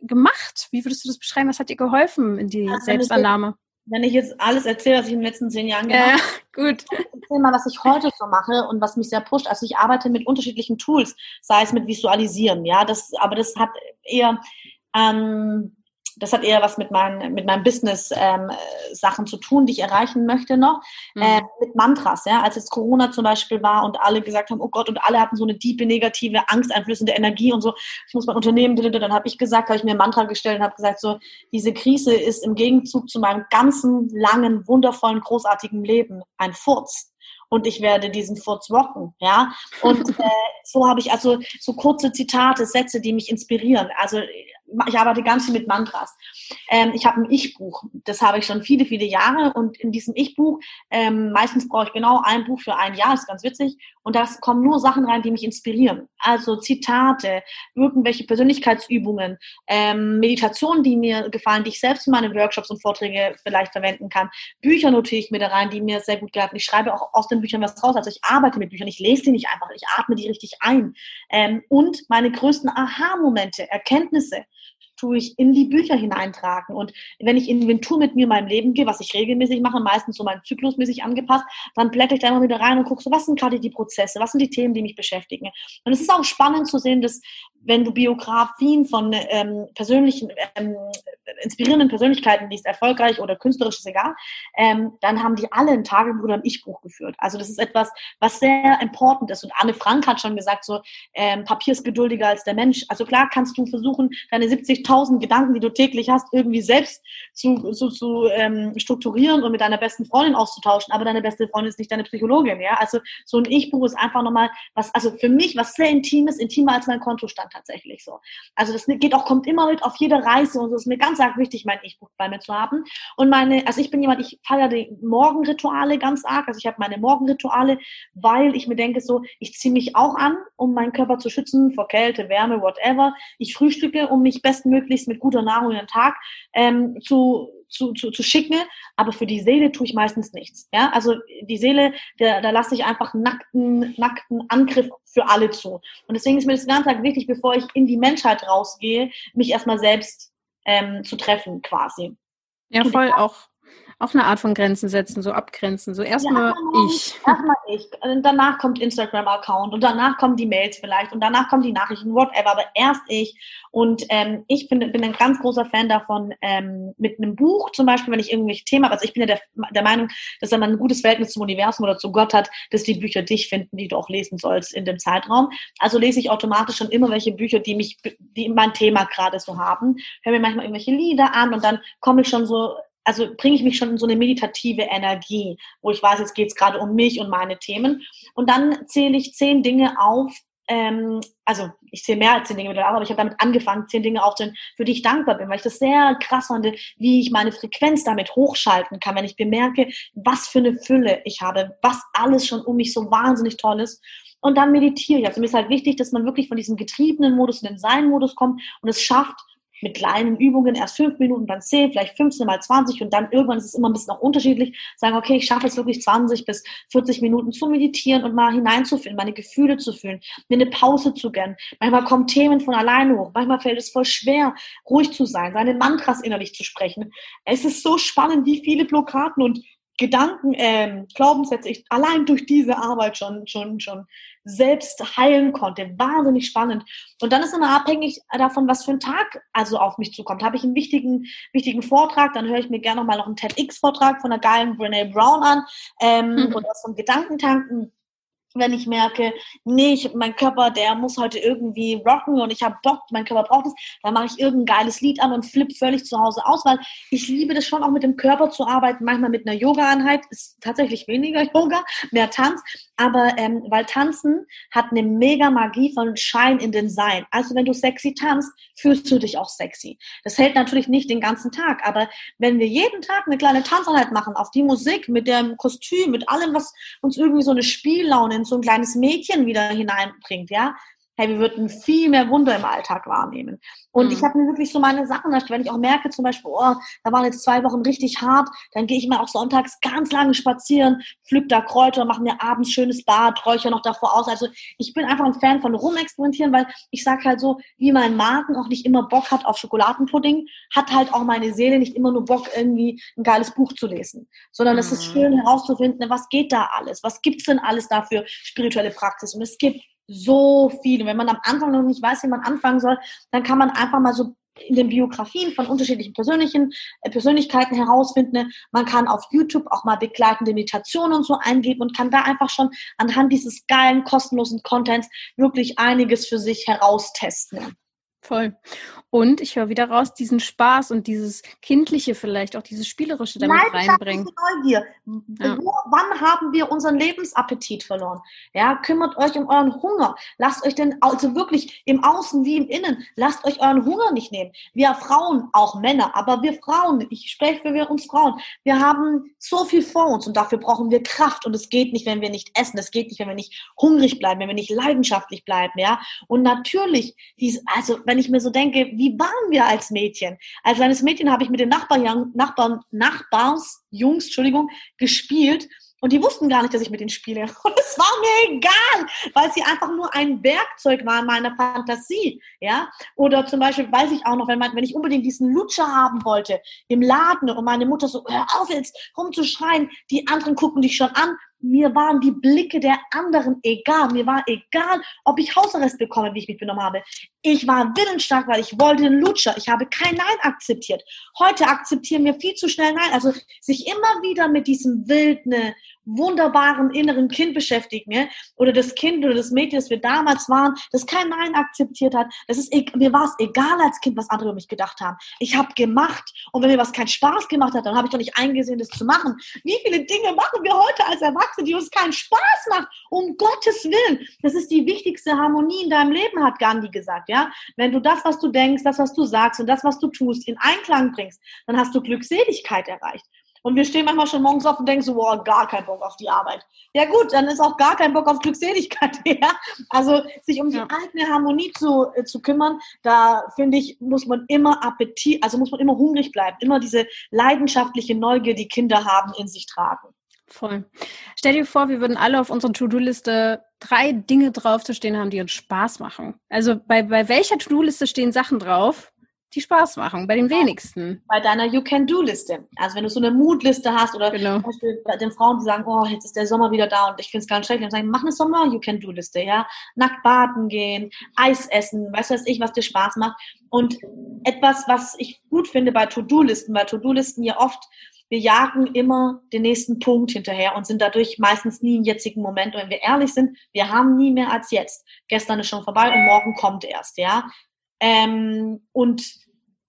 gemacht? Wie würdest du das beschreiben? Was hat dir geholfen in die also Selbstannahme? Wenn ich jetzt alles erzähle, was ich in den letzten zehn Jahren gemacht habe, ja, gut. erzähl mal, was ich heute so mache und was mich sehr pusht. Also ich arbeite mit unterschiedlichen Tools, sei es mit Visualisieren, ja, das, aber das hat eher ähm, das hat eher was mit, mein, mit meinem Business-Sachen ähm, zu tun, die ich erreichen möchte noch. Mhm. Äh, mit Mantras, ja. Als jetzt Corona zum Beispiel war und alle gesagt haben, oh Gott, und alle hatten so eine diepe, negative, angsteinflößende Energie und so, ich muss mein Unternehmen, dann habe ich gesagt, habe ich mir ein Mantra gestellt und habe gesagt, so, diese Krise ist im Gegenzug zu meinem ganzen, langen, wundervollen, großartigen Leben ein Furz und ich werde diesen Furz rocken, ja. Und äh, so habe ich also so kurze Zitate, Sätze, die mich inspirieren. Also ich arbeite ganz viel mit Mantras. Ähm, ich habe ein Ich-Buch, das habe ich schon viele, viele Jahre und in diesem Ich-Buch, ähm, meistens brauche ich genau ein Buch für ein Jahr, ist ganz witzig, und da kommen nur Sachen rein, die mich inspirieren. Also Zitate, irgendwelche Persönlichkeitsübungen, ähm, Meditationen, die mir gefallen, die ich selbst in meine Workshops und Vorträge vielleicht verwenden kann. Bücher notiere ich mir da rein, die mir sehr gut geholfen. Ich schreibe auch aus den Büchern was raus. Also ich arbeite mit Büchern, ich lese die nicht einfach, ich atme die richtig ein. Ähm, und meine größten Aha-Momente, Erkenntnisse, tue ich in die Bücher hineintragen. Und wenn ich Inventur mit mir in meinem Leben gehe, was ich regelmäßig mache, meistens so mein Zyklusmäßig angepasst, dann blätter ich da immer wieder rein und gucke so, was sind gerade die Prozesse, was sind die Themen, die mich beschäftigen. Und es ist auch spannend zu sehen, dass wenn du Biografien von ähm, persönlichen, ähm, inspirierenden Persönlichkeiten liest, erfolgreich oder künstlerisch, ist egal, ähm, dann haben die alle ein Tagebuch oder ein Ich-Buch geführt. Also das ist etwas, was sehr important ist. Und Anne Frank hat schon gesagt, so ähm, Papier ist geduldiger als der Mensch. Also klar kannst du versuchen, deine 70.000 Gedanken, die du täglich hast, irgendwie selbst zu, zu, zu ähm, strukturieren und mit deiner besten Freundin auszutauschen. Aber deine beste Freundin ist nicht deine Psychologin. Ja, also so ein Ich-Buch ist einfach nochmal was, also für mich was sehr Intimes, intimer als mein Kontostand tatsächlich so. Also das geht auch, kommt immer mit auf jede Reise und es ist mir ganz arg wichtig, mein Ich-Buch bei mir zu haben. Und meine, also ich bin jemand, ich feiere die Morgenrituale ganz arg. Also ich habe meine Morgenrituale, weil ich mir denke so, ich ziehe mich auch an, um meinen Körper zu schützen vor Kälte, Wärme, whatever. Ich frühstücke, um mich bestmöglichst mit guter Nahrung in den Tag ähm, zu zu, zu, zu schicken, aber für die Seele tue ich meistens nichts. Ja, also die Seele, da, da lasse ich einfach nackten, nackten Angriff für alle zu. Und deswegen ist mir das ganz wichtig, bevor ich in die Menschheit rausgehe, mich erstmal selbst ähm, zu treffen, quasi. Ja, voll auch auch eine Art von Grenzen setzen, so abgrenzen. So erstmal ja, ich. Erstmal ich. Und danach kommt Instagram-Account und danach kommen die Mails vielleicht und danach kommen die Nachrichten, whatever, aber erst ich. Und ähm, ich bin, bin ein ganz großer Fan davon, ähm, mit einem Buch zum Beispiel, wenn ich irgendwelche Themen habe, also ich bin ja der, der Meinung, dass wenn man ein gutes Verhältnis zum Universum oder zu Gott hat, dass die Bücher dich finden, die du auch lesen sollst in dem Zeitraum. Also lese ich automatisch schon immer welche Bücher, die mich, die mein Thema gerade so haben. Höre mir manchmal irgendwelche Lieder an und dann komme ich schon so also bringe ich mich schon in so eine meditative Energie, wo ich weiß, jetzt geht es gerade um mich und meine Themen. Und dann zähle ich zehn Dinge auf, ähm, also ich zähle mehr als zehn Dinge aber ich habe damit angefangen, zehn Dinge aufzuzählen, für die ich dankbar bin, weil ich das sehr krass fand, wie ich meine Frequenz damit hochschalten kann, wenn ich bemerke, was für eine Fülle ich habe, was alles schon um mich so wahnsinnig toll ist. Und dann meditiere ich. Also mir ist halt wichtig, dass man wirklich von diesem getriebenen Modus in den Sein-Modus kommt und es schafft, mit kleinen Übungen, erst fünf Minuten, dann zehn, vielleicht 15 mal 20 und dann irgendwann ist es immer ein bisschen auch unterschiedlich, sagen, okay, ich schaffe es wirklich 20 bis 40 Minuten zu meditieren und mal hineinzufühlen, meine Gefühle zu fühlen, mir eine Pause zu gönnen. Manchmal kommen Themen von alleine hoch, manchmal fällt es voll schwer, ruhig zu sein, seine Mantras innerlich zu sprechen. Es ist so spannend, wie viele Blockaden und Gedanken, äh, Glaubenssätze ich allein durch diese Arbeit schon, schon, schon selbst heilen konnte. Wahnsinnig spannend. Und dann ist immer abhängig davon, was für ein Tag also auf mich zukommt. Habe ich einen wichtigen, wichtigen Vortrag, dann höre ich mir gerne noch mal noch einen TEDx-Vortrag von der geilen Brene Brown an ähm, mhm. oder so einen Gedankentanken wenn ich merke, nee, ich, mein Körper, der muss heute irgendwie rocken und ich habe Bock, mein Körper braucht es, dann mache ich irgendein geiles Lied an und flippe völlig zu Hause aus, weil ich liebe das schon auch mit dem Körper zu arbeiten, manchmal mit einer Yoga-Einheit, ist tatsächlich weniger Yoga, mehr Tanz, aber ähm, weil Tanzen hat eine mega Magie von Schein in den Sein. Also wenn du sexy tanzt, fühlst du dich auch sexy. Das hält natürlich nicht den ganzen Tag, aber wenn wir jeden Tag eine kleine Tanzeinheit machen, auf die Musik, mit dem Kostüm, mit allem, was uns irgendwie so eine Spiellaune in so ein kleines Mädchen wieder hineinbringt, ja, hey, wir würden viel mehr Wunder im Alltag wahrnehmen. Und mhm. ich habe mir wirklich so meine Sachen, wenn ich auch merke, zum Beispiel, oh, da waren jetzt zwei Wochen richtig hart, dann gehe ich mal auch sonntags ganz lange spazieren, pflück da Kräuter, mache mir abends schönes Bad, räuchere noch davor aus. Also ich bin einfach ein Fan von rumexperimentieren, weil ich sage halt so, wie mein Magen auch nicht immer Bock hat auf Schokoladenpudding, hat halt auch meine Seele nicht immer nur Bock, irgendwie ein geiles Buch zu lesen. Sondern mhm. es ist mhm. schön herauszufinden, was geht da alles? Was gibt's denn alles dafür spirituelle Praxis? Und es gibt so viel. Und wenn man am Anfang noch nicht weiß, wie man anfangen soll, dann kann man einfach mal so in den Biografien von unterschiedlichen persönlichen äh, Persönlichkeiten herausfinden. Man kann auf YouTube auch mal begleitende Meditationen und so eingeben und kann da einfach schon anhand dieses geilen, kostenlosen Contents wirklich einiges für sich heraustesten. Voll. Und ich höre wieder raus, diesen Spaß und dieses Kindliche vielleicht, auch dieses Spielerische damit reinbringen. Neugier. Ja. Wo, wann haben wir unseren Lebensappetit verloren? Ja, kümmert euch um euren Hunger. Lasst euch denn, also wirklich im Außen wie im Innen, lasst euch euren Hunger nicht nehmen. Wir Frauen, auch Männer, aber wir Frauen, ich spreche für uns Frauen, wir haben so viel vor uns und dafür brauchen wir Kraft und es geht nicht, wenn wir nicht essen, es geht nicht, wenn wir nicht hungrig bleiben, wenn wir nicht leidenschaftlich bleiben, ja. Und natürlich, also wenn ich mir so denke, wie waren wir als Mädchen? Als kleines Mädchen habe ich mit den Nachbarn, Nachbarn, Nachbarsjungs, Entschuldigung, gespielt. Und die wussten gar nicht, dass ich mit denen spiele. Und es war mir egal, weil sie einfach nur ein Werkzeug waren meiner Fantasie. Ja? Oder zum Beispiel weiß ich auch noch, wenn, man, wenn ich unbedingt diesen Lutscher haben wollte im Laden und meine Mutter so, hör auf jetzt rumzuschreien, die anderen gucken dich schon an, mir waren die Blicke der anderen egal. Mir war egal, ob ich Hausarrest bekomme, wie ich mich benommen habe. Ich war willensstark, weil ich wollte den Lutscher. Ich habe kein Nein akzeptiert. Heute akzeptieren wir viel zu schnell Nein. Also sich immer wieder mit diesem wildne, wunderbaren inneren Kind beschäftigen, ne? oder das Kind oder das Mädchen, das wir damals waren, das kein Nein akzeptiert hat. Das ist, mir war es egal als Kind, was andere über mich gedacht haben. Ich habe gemacht und wenn mir was keinen Spaß gemacht hat, dann habe ich doch nicht eingesehen, das zu machen. Wie viele Dinge machen wir heute als Erwachsene, die uns keinen Spaß machen? Um Gottes Willen. Das ist die wichtigste Harmonie in deinem Leben, hat Gandhi gesagt. Ja, wenn du das, was du denkst, das, was du sagst und das, was du tust, in Einklang bringst, dann hast du Glückseligkeit erreicht. Und wir stehen manchmal schon morgens auf und denken so, boah, gar kein Bock auf die Arbeit. Ja gut, dann ist auch gar kein Bock auf Glückseligkeit. Ja? Also sich um die ja. eigene Harmonie zu, äh, zu kümmern, da finde ich, muss man immer Appetit, also muss man immer hungrig bleiben, immer diese leidenschaftliche Neugier, die Kinder haben, in sich tragen. Voll. Stell dir vor, wir würden alle auf unserer To-Do-Liste drei Dinge drauf zu stehen haben, die uns Spaß machen. Also bei, bei welcher To-Do-Liste stehen Sachen drauf, die Spaß machen, bei den wenigsten. Bei deiner You-Can-Do-Liste. Also wenn du so eine Mood-Liste hast oder genau. zum Beispiel bei den Frauen, die sagen, oh, jetzt ist der Sommer wieder da und ich finde es ganz schrecklich, dann sagen, mach eine Sommer-You-Can-Do-Liste, ja. Nackt baden gehen, Eis essen, weißt du was ich, was dir Spaß macht. Und etwas, was ich gut finde bei To-Do-Listen, weil To-Do-Listen ja oft wir jagen immer den nächsten Punkt hinterher und sind dadurch meistens nie im jetzigen Moment. Und wenn wir ehrlich sind, wir haben nie mehr als jetzt. Gestern ist schon vorbei und morgen kommt erst, ja. Ähm, und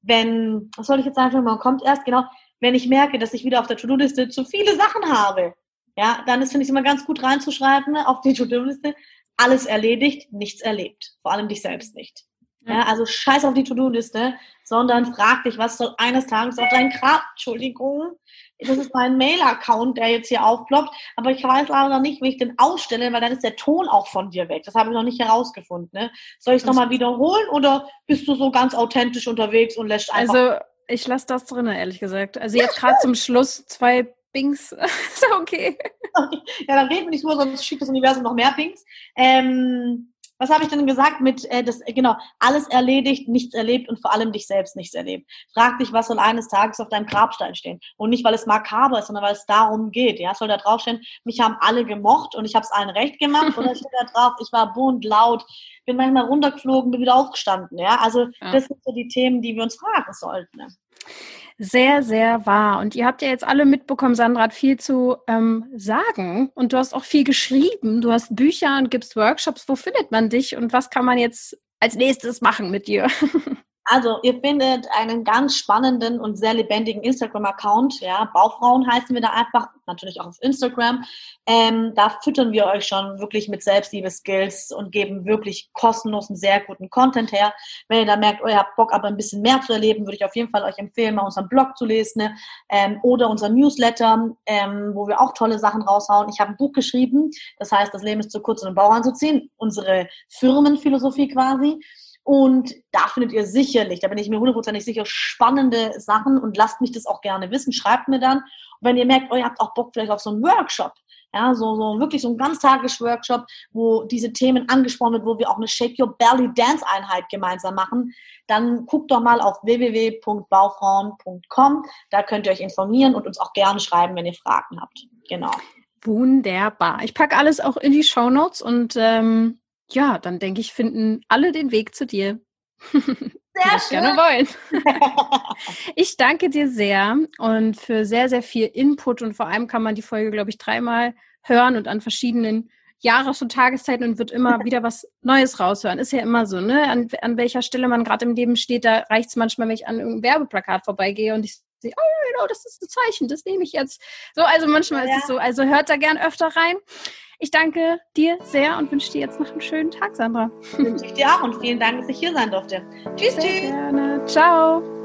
wenn, was soll ich jetzt sagen, man kommt erst, genau, wenn ich merke, dass ich wieder auf der To-Do-Liste zu viele Sachen habe, ja, dann ist, finde ich, immer ganz gut reinzuschreiben auf die To-Do-Liste, alles erledigt, nichts erlebt. Vor allem dich selbst nicht. Ja, also scheiß auf die To-Do-Liste, sondern frag dich, was soll eines Tages auf deinen Grab, Entschuldigung, das ist mein Mail-Account, der jetzt hier aufploppt, aber ich weiß leider nicht, wie ich den ausstelle, weil dann ist der Ton auch von dir weg. Das habe ich noch nicht herausgefunden. Ne? Soll ich es nochmal wiederholen oder bist du so ganz authentisch unterwegs und lässt einfach... Also ich lasse das drin, ehrlich gesagt. Also jetzt gerade zum Schluss zwei Bings. ist okay. okay. Ja, dann reden wir nicht nur, sonst schickt das Universum noch mehr Bings. Ähm, was habe ich denn gesagt mit, äh, das, äh, genau, alles erledigt, nichts erlebt und vor allem dich selbst nichts erlebt. Frag dich, was soll eines Tages auf deinem Grabstein stehen. Und nicht, weil es makaber ist, sondern weil es darum geht. Ja, soll da draufstehen, mich haben alle gemocht und ich habe es allen recht gemacht. Oder steht da drauf, ich war bunt, laut, bin manchmal runtergeflogen, bin wieder aufgestanden. Ja, also ja. das sind so die Themen, die wir uns fragen sollten. Ne? Sehr, sehr wahr. Und ihr habt ja jetzt alle mitbekommen, Sandra hat viel zu ähm, sagen und du hast auch viel geschrieben. Du hast Bücher und gibst Workshops. Wo findet man dich und was kann man jetzt als nächstes machen mit dir? Also, ihr findet einen ganz spannenden und sehr lebendigen Instagram-Account. Ja, Baufrauen heißen wir da einfach, natürlich auch auf Instagram. Ähm, da füttern wir euch schon wirklich mit Selbstliebe-Skills und geben wirklich kostenlosen, sehr guten Content her. Wenn ihr da merkt, oh, ihr habt Bock, aber ein bisschen mehr zu erleben, würde ich auf jeden Fall euch empfehlen, mal unseren Blog zu lesen ne? ähm, oder unser Newsletter, ähm, wo wir auch tolle Sachen raushauen. Ich habe ein Buch geschrieben, das heißt, das Leben ist zu kurz, um den Bauch anzuziehen. Unsere Firmenphilosophie quasi. Und da findet ihr sicherlich, da bin ich mir hundertprozentig sicher, spannende Sachen und lasst mich das auch gerne wissen. Schreibt mir dann. Und wenn ihr merkt, oh, ihr habt auch Bock vielleicht auf so einen Workshop, ja, so, so wirklich so ein Ganztages-Workshop, wo diese Themen angesprochen wird, wo wir auch eine Shake Your Belly Dance Einheit gemeinsam machen, dann guckt doch mal auf www.baufrauen.com. Da könnt ihr euch informieren und uns auch gerne schreiben, wenn ihr Fragen habt. Genau. Wunderbar. Ich packe alles auch in die Show Notes und ähm, ja, dann denke ich, finden alle den Weg zu dir. Sehr schön. Gerne wollen. ich danke dir sehr und für sehr, sehr viel Input und vor allem kann man die Folge, glaube ich, dreimal hören und an verschiedenen Jahres- und Tageszeiten und wird immer wieder was Neues raushören. Ist ja immer so, ne? An, an welcher Stelle man gerade im Leben steht, da reicht es manchmal, wenn ich an irgendeinem Werbeplakat vorbeigehe und ich sehe, oh genau, das ist ein Zeichen, das nehme ich jetzt. So, also manchmal ja. ist es so. Also hört da gern öfter rein. Ich danke dir sehr und wünsche dir jetzt noch einen schönen Tag, Sandra. Wünsche ich dir auch und vielen Dank, dass ich hier sein durfte. Tschüss, sehr tschüss. Gerne. Ciao.